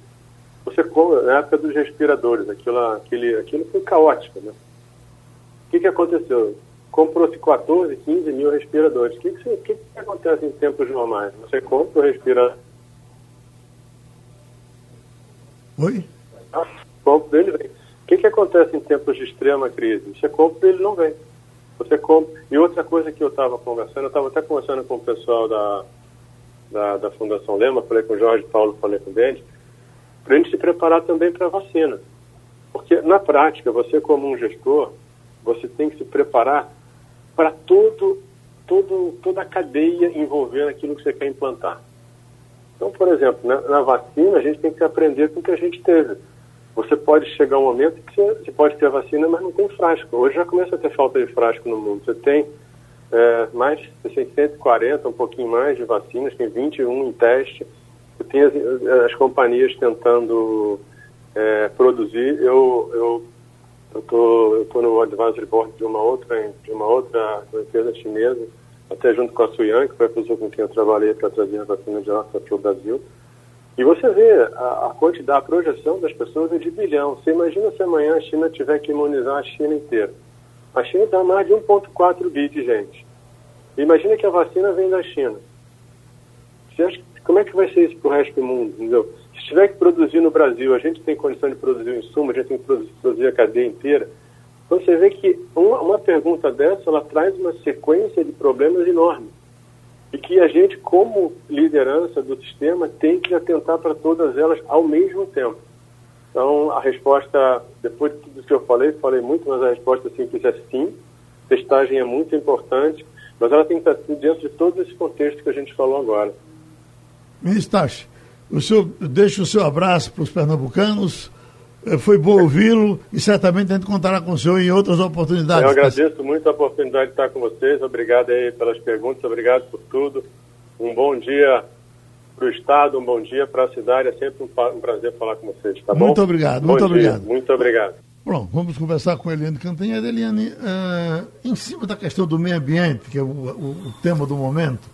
você na época dos respiradores, aquilo, aquele, aquilo foi caótico, né? O que, que aconteceu? Comprou-se 14, 15 mil respiradores. O que, que, que, que acontece em tempos normais? Você compra o respirador. Oi? Ah, compra ele vem. O que, que acontece em tempos de extrema crise? Você compra e ele não vem. Você compra. E outra coisa que eu estava conversando, eu estava até conversando com o pessoal da, da, da Fundação Lema, falei com o Jorge Paulo, falei com o Bende para a gente se preparar também para a vacina. Porque, na prática, você como um gestor, você tem que se preparar para todo, todo, toda a cadeia envolvendo aquilo que você quer implantar. Então, por exemplo, na, na vacina, a gente tem que aprender com o que a gente teve. Você pode chegar um momento que você, você pode ter vacina, mas não tem frasco. Hoje já começa a ter falta de frasco no mundo. Você tem é, mais, de 140, um pouquinho mais de vacinas, tem 21 em teste tem as, as companhias tentando é, produzir. Eu eu eu tô, eu tô no advisory board de uma outra de uma outra empresa chinesa, até junto com a Suyan, que foi a pessoa com quem eu trabalhei para trazer a vacina de Oxford para o Brasil. E você vê a, a, quantidade, a projeção das pessoas é de bilhão. Você imagina se amanhã a China tiver que imunizar a China inteira. A China está mais de 1,4 bi gente. Imagina que a vacina vem da China. Você acha como é que vai ser isso para o resto do mundo? Entendeu? Se tiver que produzir no Brasil, a gente tem condição de produzir o insumo, a gente tem que produzir, produzir a cadeia inteira. Então você vê que uma, uma pergunta dessa, ela traz uma sequência de problemas enormes. E que a gente, como liderança do sistema, tem que atentar para todas elas ao mesmo tempo. Então, a resposta, depois de tudo que eu falei, falei muito, mas a resposta simples é sim. Testagem é muito importante, mas ela tem que estar dentro de todo esse contexto que a gente falou agora. Ministro o senhor deixa o seu abraço para os pernambucanos. Eh, foi bom ouvi-lo e certamente a gente contará com o senhor em outras oportunidades. Eu agradeço muito a oportunidade de estar com vocês. Obrigado aí pelas perguntas, obrigado por tudo. Um bom dia para o Estado, um bom dia para a cidade. É sempre um, prazer falar com vocês, tá bom? Muito obrigado, bom muito dia, obrigado. Muito obrigado. Bom, vamos conversar com a Eliane Cantanhede. Eliane, uh, em cima da questão do meio ambiente, que é o, o, o tema do momento,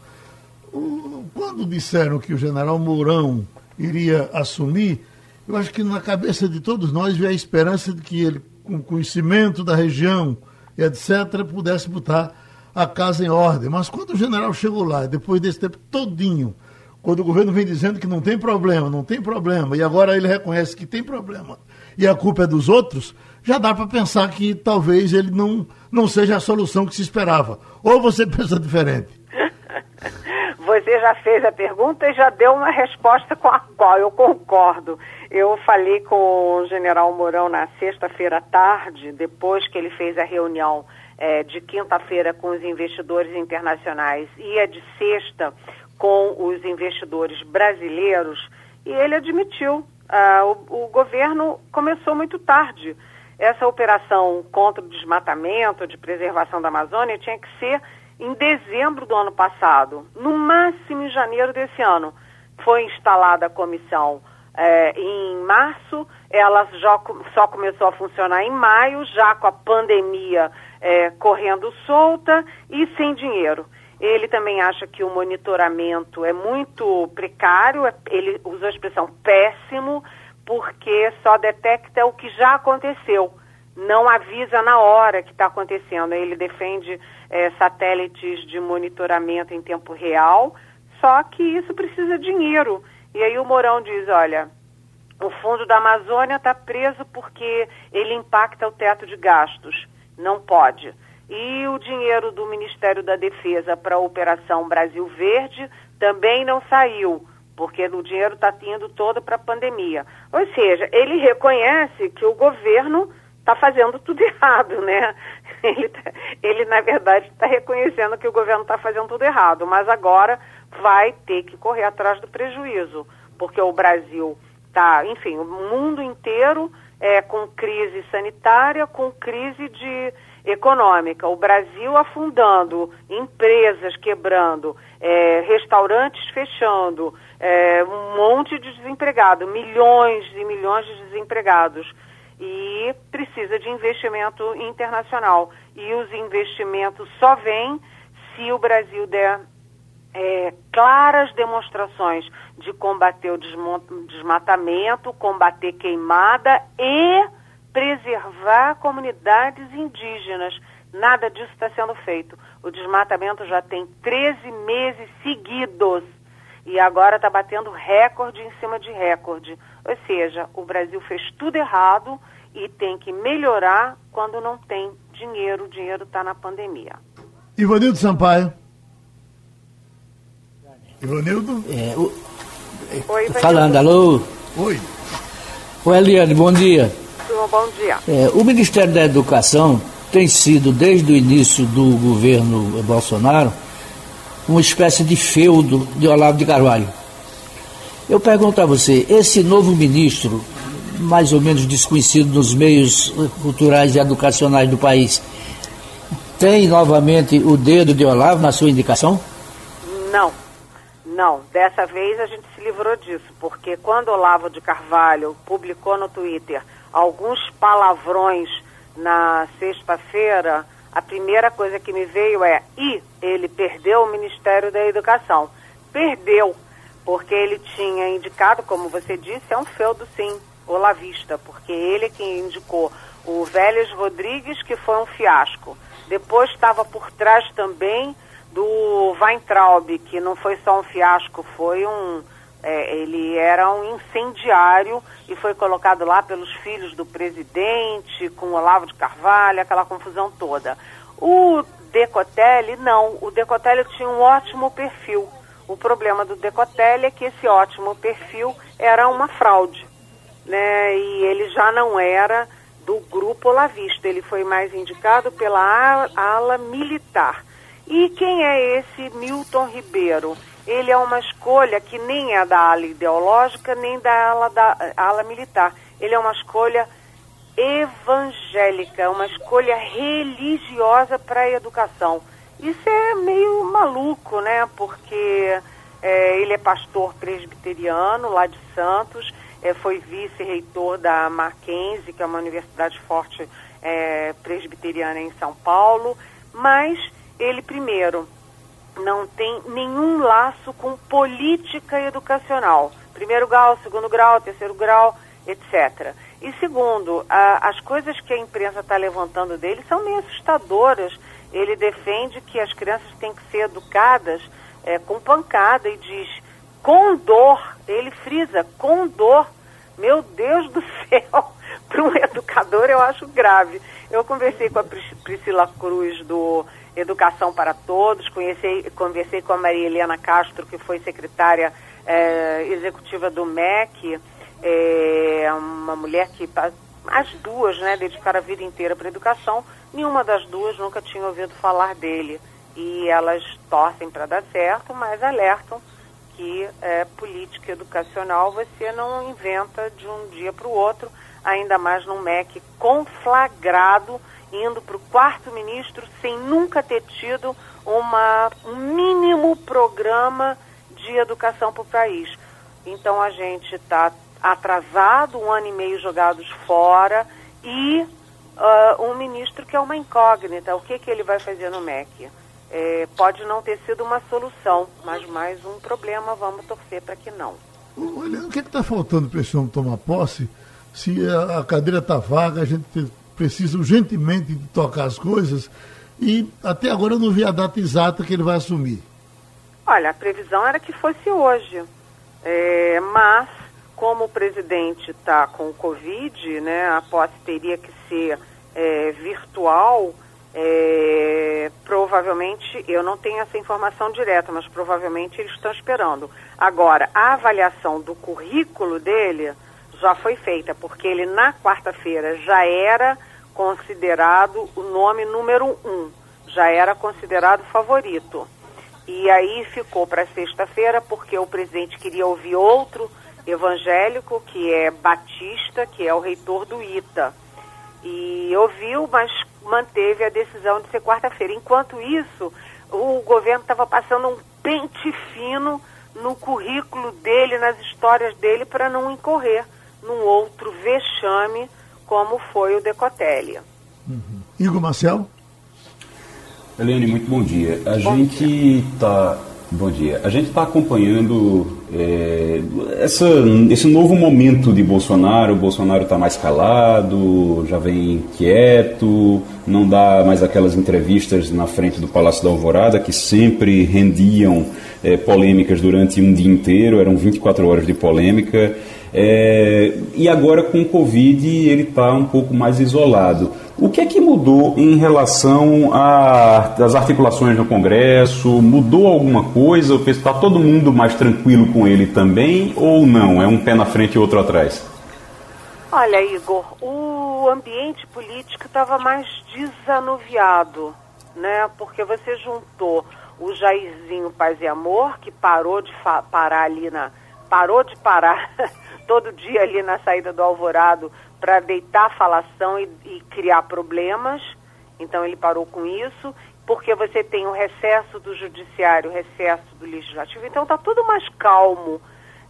quando disseram que o general Mourão iria assumir, eu acho que na cabeça de todos nós veio a esperança de que ele, com conhecimento da região, etc., pudesse botar a casa em ordem. Mas quando o general chegou lá, depois desse tempo todinho, quando o governo vem dizendo que não tem problema, não tem problema, e agora ele reconhece que tem problema, e a culpa é dos outros, já dá para pensar que talvez ele não, não seja a solução que se esperava. Ou você [LAUGHS] pensa diferente? [LAUGHS] Você já fez a pergunta e já deu uma resposta com a qual eu concordo. Eu falei com o general Mourão na sexta-feira à tarde, depois que ele fez a reunião é, de quinta-feira com os investidores internacionais e a de sexta com os investidores brasileiros, e ele admitiu. Ah, o, o governo começou muito tarde. Essa operação contra o desmatamento, de preservação da Amazônia, tinha que ser em dezembro do ano passado, no máximo em janeiro desse ano. Foi instalada a comissão é, em março, ela já, só começou a funcionar em maio, já com a pandemia é, correndo solta e sem dinheiro. Ele também acha que o monitoramento é muito precário, é, ele usou a expressão péssimo, porque só detecta o que já aconteceu, não avisa na hora que está acontecendo. Ele defende é, satélites de monitoramento em tempo real, só que isso precisa de dinheiro. E aí o Mourão diz, olha, o fundo da Amazônia está preso porque ele impacta o teto de gastos. Não pode. E o dinheiro do Ministério da Defesa para a Operação Brasil Verde também não saiu, porque o dinheiro está indo todo para a pandemia. Ou seja, ele reconhece que o governo está fazendo tudo [LAUGHS] errado, né? Ele, tá, ele na verdade, está reconhecendo que o governo está fazendo tudo errado, mas agora vai ter que correr atrás do prejuízo, porque o Brasil está, enfim, o mundo inteiro é com crise sanitária, com crise de econômica. O Brasil afundando, empresas quebrando, é, restaurantes fechando, é, um monte de desempregado, milhões e milhões de desempregados. E precisa de investimento internacional. E os investimentos só vêm se o Brasil der é, claras demonstrações de combater o desmatamento, combater queimada e preservar comunidades indígenas. Nada disso está sendo feito. O desmatamento já tem 13 meses seguidos e agora está batendo recorde em cima de recorde. Ou seja, o Brasil fez tudo errado e tem que melhorar quando não tem dinheiro. O dinheiro está na pandemia. Ivanildo Sampaio. Ivanildo? É, o... Oi, Falando, alô? Oi. Oi, Eliane, bom dia. Bom dia. É, o Ministério da Educação tem sido, desde o início do governo Bolsonaro, uma espécie de feudo de Olavo de Carvalho. Eu pergunto a você, esse novo ministro, mais ou menos desconhecido nos meios culturais e educacionais do país, tem novamente o dedo de Olavo na sua indicação? Não. Não, dessa vez a gente se livrou disso, porque quando Olavo de Carvalho publicou no Twitter alguns palavrões na sexta-feira, a primeira coisa que me veio é: e ele perdeu o Ministério da Educação. Perdeu, porque ele tinha indicado, como você disse, é um feudo sim, olavista, porque ele é quem indicou o Vélez Rodrigues, que foi um fiasco. Depois estava por trás também do Weintraub, que não foi só um fiasco, foi um. É, ele era um incendiário e foi colocado lá pelos filhos do presidente, com Olavo de Carvalho, aquela confusão toda. O Decotelli, não. O Decotelli tinha um ótimo perfil. O problema do Decotelli é que esse ótimo perfil era uma fraude. Né? E ele já não era do grupo Olavista. Ele foi mais indicado pela ala militar. E quem é esse Milton Ribeiro? Ele é uma escolha que nem é da ala ideológica, nem da ala, da ala militar. Ele é uma escolha evangélica, uma escolha religiosa para a educação. Isso é meio maluco, né? Porque é, ele é pastor presbiteriano lá de Santos, é, foi vice-reitor da Mackenzie, que é uma universidade forte é, presbiteriana em São Paulo, mas ele, primeiro, não tem nenhum laço com política educacional. Primeiro grau, segundo grau, terceiro grau, etc. E segundo, a, as coisas que a imprensa está levantando dele são meio assustadoras. Ele defende que as crianças têm que ser educadas é, com pancada e diz com dor. Ele frisa com dor. Meu Deus do [LAUGHS] céu! Para um educador eu acho grave. Eu conversei com a Priscila Cruz do Educação para Todos, conheci, conversei com a Maria Helena Castro, que foi secretária é, executiva do MEC, é, uma mulher que as duas, né, dedicaram a vida inteira para a educação, nenhuma das duas nunca tinha ouvido falar dele. E elas torcem para dar certo, mas alertam que é, política educacional você não inventa de um dia para o outro, ainda mais num MEC conflagrado, indo para o quarto ministro sem nunca ter tido uma, um mínimo programa de educação para o país. Então a gente está atrasado, um ano e meio jogados fora e uh, um ministro que é uma incógnita. O que, que ele vai fazer no MEC? É, pode não ter sido uma solução, mas mais um problema, vamos torcer para que não. Olha, o que está faltando para esse homem tomar posse? Se a cadeira está vaga, a gente precisa urgentemente de tocar as coisas e até agora eu não vi a data exata que ele vai assumir. Olha, a previsão era que fosse hoje, é, mas como o presidente está com o Covid, né, a posse teria que ser é, virtual, é, provavelmente, eu não tenho essa informação direta, mas provavelmente eles estão esperando. Agora, a avaliação do currículo dele já foi feita, porque ele na quarta-feira já era considerado o nome número um, já era considerado favorito. E aí ficou para sexta-feira, porque o presidente queria ouvir outro evangélico, que é Batista, que é o reitor do ITA. E ouviu, mas manteve a decisão de ser quarta-feira. Enquanto isso, o governo estava passando um pente fino no currículo dele, nas histórias dele, para não incorrer num outro vexame como foi o Decotelli. Uhum. Igor Marcel? Eliane, muito bom dia. A bom gente está Bom dia. A gente está acompanhando é, essa, esse novo momento de Bolsonaro. O Bolsonaro está mais calado, já vem quieto, não dá mais aquelas entrevistas na frente do Palácio da Alvorada que sempre rendiam é, polêmicas durante um dia inteiro, eram 24 horas de polêmica. É, e agora com o Covid ele está um pouco mais isolado. O que é que mudou em relação às articulações no Congresso? Mudou alguma coisa? Está todo mundo mais tranquilo com ele também ou não? É um pé na frente e outro atrás? Olha, Igor, o ambiente político estava mais desanuviado, né? Porque você juntou o Jairzinho Paz e Amor, que parou de parar ali na. parou de parar [LAUGHS] todo dia ali na saída do Alvorado para deitar falação e, e criar problemas. Então ele parou com isso, porque você tem o recesso do judiciário, o recesso do legislativo. Então está tudo mais calmo.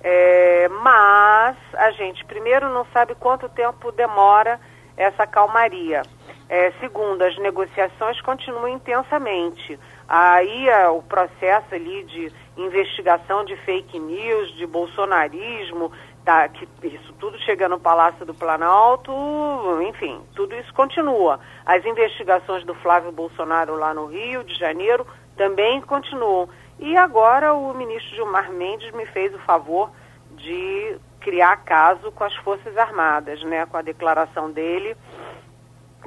É, mas a gente, primeiro, não sabe quanto tempo demora essa calmaria. É, segundo, as negociações continuam intensamente. Aí é, o processo ali de investigação de fake news, de bolsonarismo, tá, que isso tudo chega no Palácio do Planalto, enfim, tudo isso continua. As investigações do Flávio Bolsonaro lá no Rio de Janeiro também continuam. E agora o ministro Gilmar Mendes me fez o favor de criar caso com as Forças Armadas, né, com a declaração dele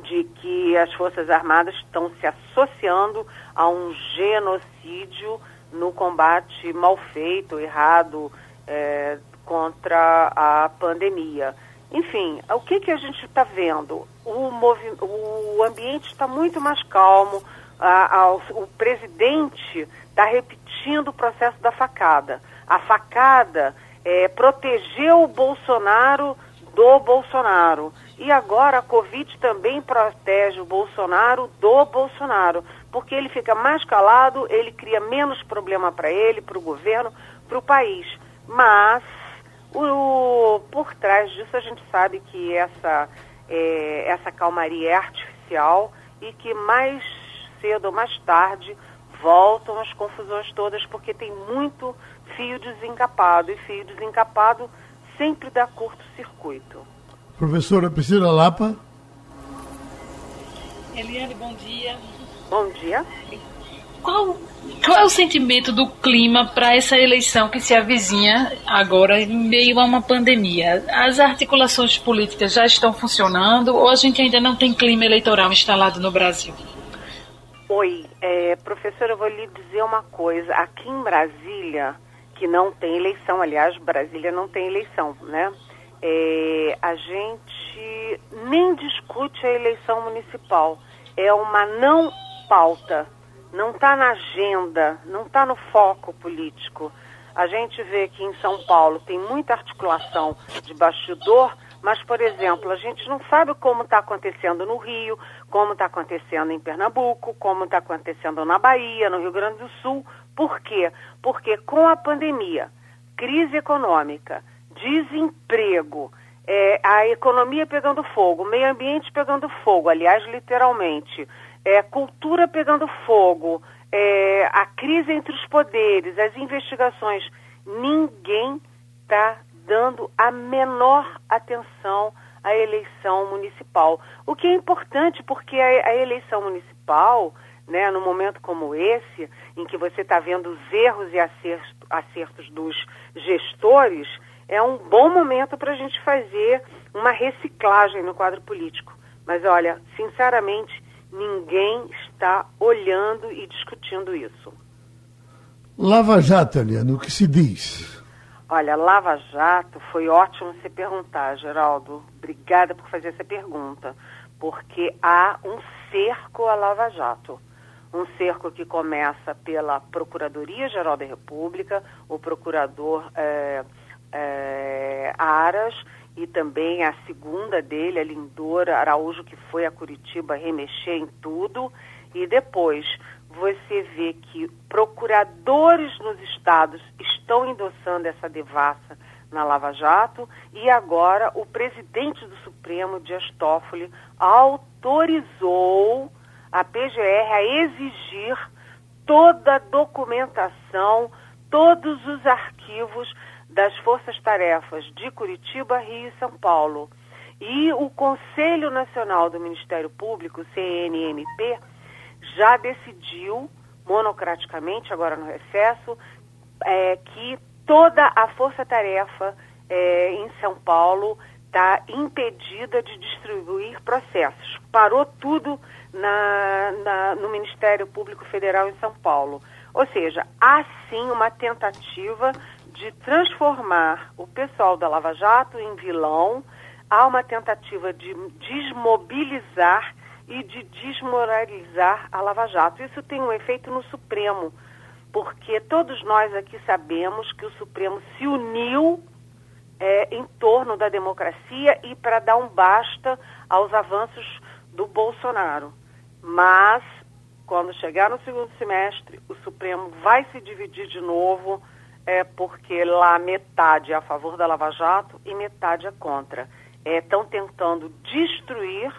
de que as Forças Armadas estão se associando a um genocídio no combate mal feito, errado, é, contra a pandemia. Enfim, o que, que a gente está vendo? O, o ambiente está muito mais calmo, a, a, o presidente está repetindo o processo da facada. A facada é, protegeu o Bolsonaro do Bolsonaro. E agora a Covid também protege o Bolsonaro do Bolsonaro, porque ele fica mais calado, ele cria menos problema para ele, para o governo, para o país. Mas o, por trás disso, a gente sabe que essa, é, essa calmaria é artificial e que mais cedo ou mais tarde voltam as confusões todas, porque tem muito fio desencapado, e fio desencapado sempre dá curto-circuito. Professora Priscila Lapa. Eliane, bom dia. Bom dia. Qual, qual é o sentimento do clima para essa eleição que se avizinha agora em meio a uma pandemia? As articulações políticas já estão funcionando ou a gente ainda não tem clima eleitoral instalado no Brasil? Oi, é, professora, eu vou lhe dizer uma coisa. Aqui em Brasília, que não tem eleição, aliás, Brasília não tem eleição, né? É, a gente nem discute a eleição municipal. É uma não pauta não está na agenda, não está no foco político. A gente vê que em São Paulo tem muita articulação de bastidor, mas, por exemplo, a gente não sabe como está acontecendo no Rio, como está acontecendo em Pernambuco, como está acontecendo na Bahia, no Rio Grande do Sul. Por quê? Porque com a pandemia, crise econômica, desemprego, é, a economia pegando fogo, meio ambiente pegando fogo, aliás, literalmente, é, cultura pegando fogo, é, a crise entre os poderes, as investigações, ninguém está dando a menor atenção à eleição municipal. O que é importante, porque a, a eleição municipal, né, num momento como esse, em que você está vendo os erros e acertos, acertos dos gestores, é um bom momento para a gente fazer uma reciclagem no quadro político. Mas olha, sinceramente, ninguém está olhando e discutindo isso. Lava Jato, Eliane, o que se diz? Olha, Lava Jato foi ótimo você perguntar, Geraldo. Obrigada por fazer essa pergunta, porque há um cerco a Lava Jato. Um cerco que começa pela Procuradoria-Geral da República, o procurador é, é, Aras, e também a segunda dele, a Lindora Araújo, que foi a Curitiba remexer em tudo. E depois você vê que procuradores nos estados estão endossando essa devassa na Lava Jato e agora o presidente do Supremo, Dias Toffoli, autorizou a PGR a exigir toda a documentação, todos os arquivos das forças-tarefas de Curitiba, Rio e São Paulo. E o Conselho Nacional do Ministério Público, CNMP, já decidiu, monocraticamente, agora no recesso, é, que toda a força-tarefa é, em São Paulo está impedida de distribuir processos. Parou tudo na, na, no Ministério Público Federal em São Paulo. Ou seja, há sim uma tentativa de transformar o pessoal da Lava Jato em vilão, há uma tentativa de desmobilizar e de desmoralizar a Lava Jato. Isso tem um efeito no Supremo, porque todos nós aqui sabemos que o Supremo se uniu é, em torno da democracia e para dar um basta aos avanços do Bolsonaro. Mas, quando chegar no segundo semestre, o Supremo vai se dividir de novo, é, porque lá metade é a favor da Lava Jato e metade é contra. Estão é, tentando destruir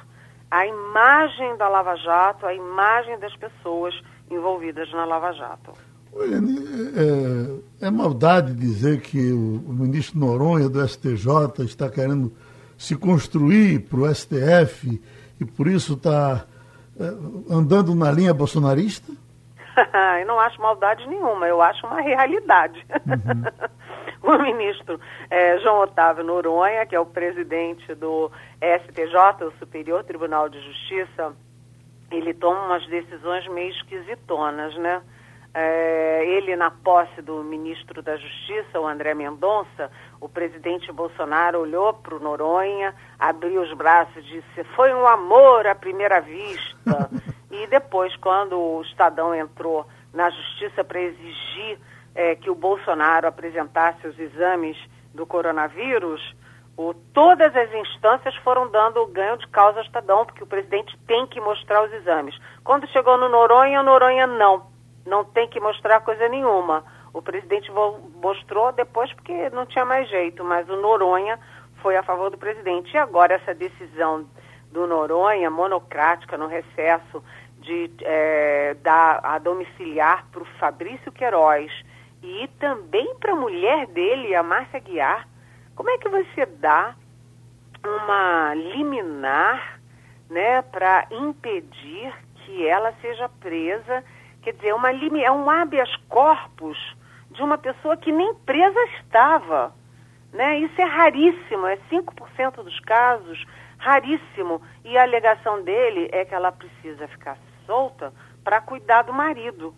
a imagem da Lava Jato, a imagem das pessoas envolvidas na Lava Jato. Olha, é, é maldade dizer que o, o, ministro Noronha do STJ está querendo se construir para o STF e por isso está é, andando na linha bolsonarista? [LAUGHS] eu não acho maldade nenhuma, eu acho uma realidade. Uhum. [LAUGHS] o ministro é, João Otávio Noronha, que é o presidente do STJ, o Superior Tribunal de Justiça, ele toma umas decisões meio esquisitonas, né? É, ele, na posse do ministro da Justiça, o André Mendonça, o presidente Bolsonaro olhou para o Noronha, abriu os braços e disse: Foi um amor à primeira vista. [LAUGHS] e depois, quando o Estadão entrou na Justiça para exigir é, que o Bolsonaro apresentasse os exames do coronavírus, o, todas as instâncias foram dando ganho de causa ao Estadão, porque o presidente tem que mostrar os exames. Quando chegou no Noronha, o Noronha não, não tem que mostrar coisa nenhuma. O presidente mostrou depois porque não tinha mais jeito, mas o Noronha foi a favor do presidente. E agora essa decisão do Noronha, monocrática, no recesso, de é, dar a domiciliar para o Fabrício Queiroz, e também para a mulher dele, a Márcia Guiar, como é que você dá uma liminar né, para impedir que ela seja presa? Quer dizer, uma, é um habeas corpus de uma pessoa que nem presa estava. Né? Isso é raríssimo, é 5% dos casos, raríssimo. E a alegação dele é que ela precisa ficar solta para cuidar do marido.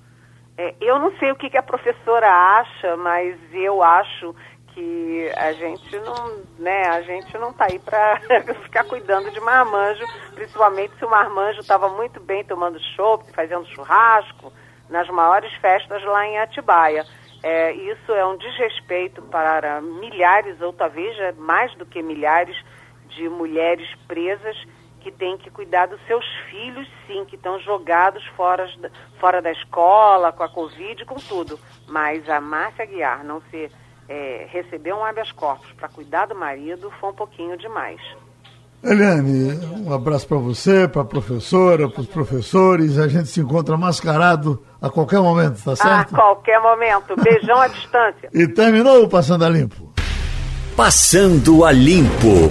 É, eu não sei o que, que, a professora acha, mas eu acho que a gente não, né, a gente não está aí para [LAUGHS] ficar cuidando de marmanjo, principalmente se o marmanjo estava muito bem tomando chopp, fazendo churrasco, nas maiores festas lá em Atibaia. É, isso é um desrespeito para milhares, ou talvez mais do que milhares, de mulheres presas que têm que cuidar dos seus filhos, sim, que estão jogados fora, fora da escola, com a Covid, com tudo. Mas a Márcia Guiar não se é, receber um habeas corpus para cuidar do marido foi um pouquinho demais. Eliane, um abraço para você, para a professora, para os professores. A gente se encontra mascarado a qualquer momento, tá certo? A qualquer momento. Beijão à distância. [LAUGHS] E terminou o Passando a Limpo. Passando a Limpo.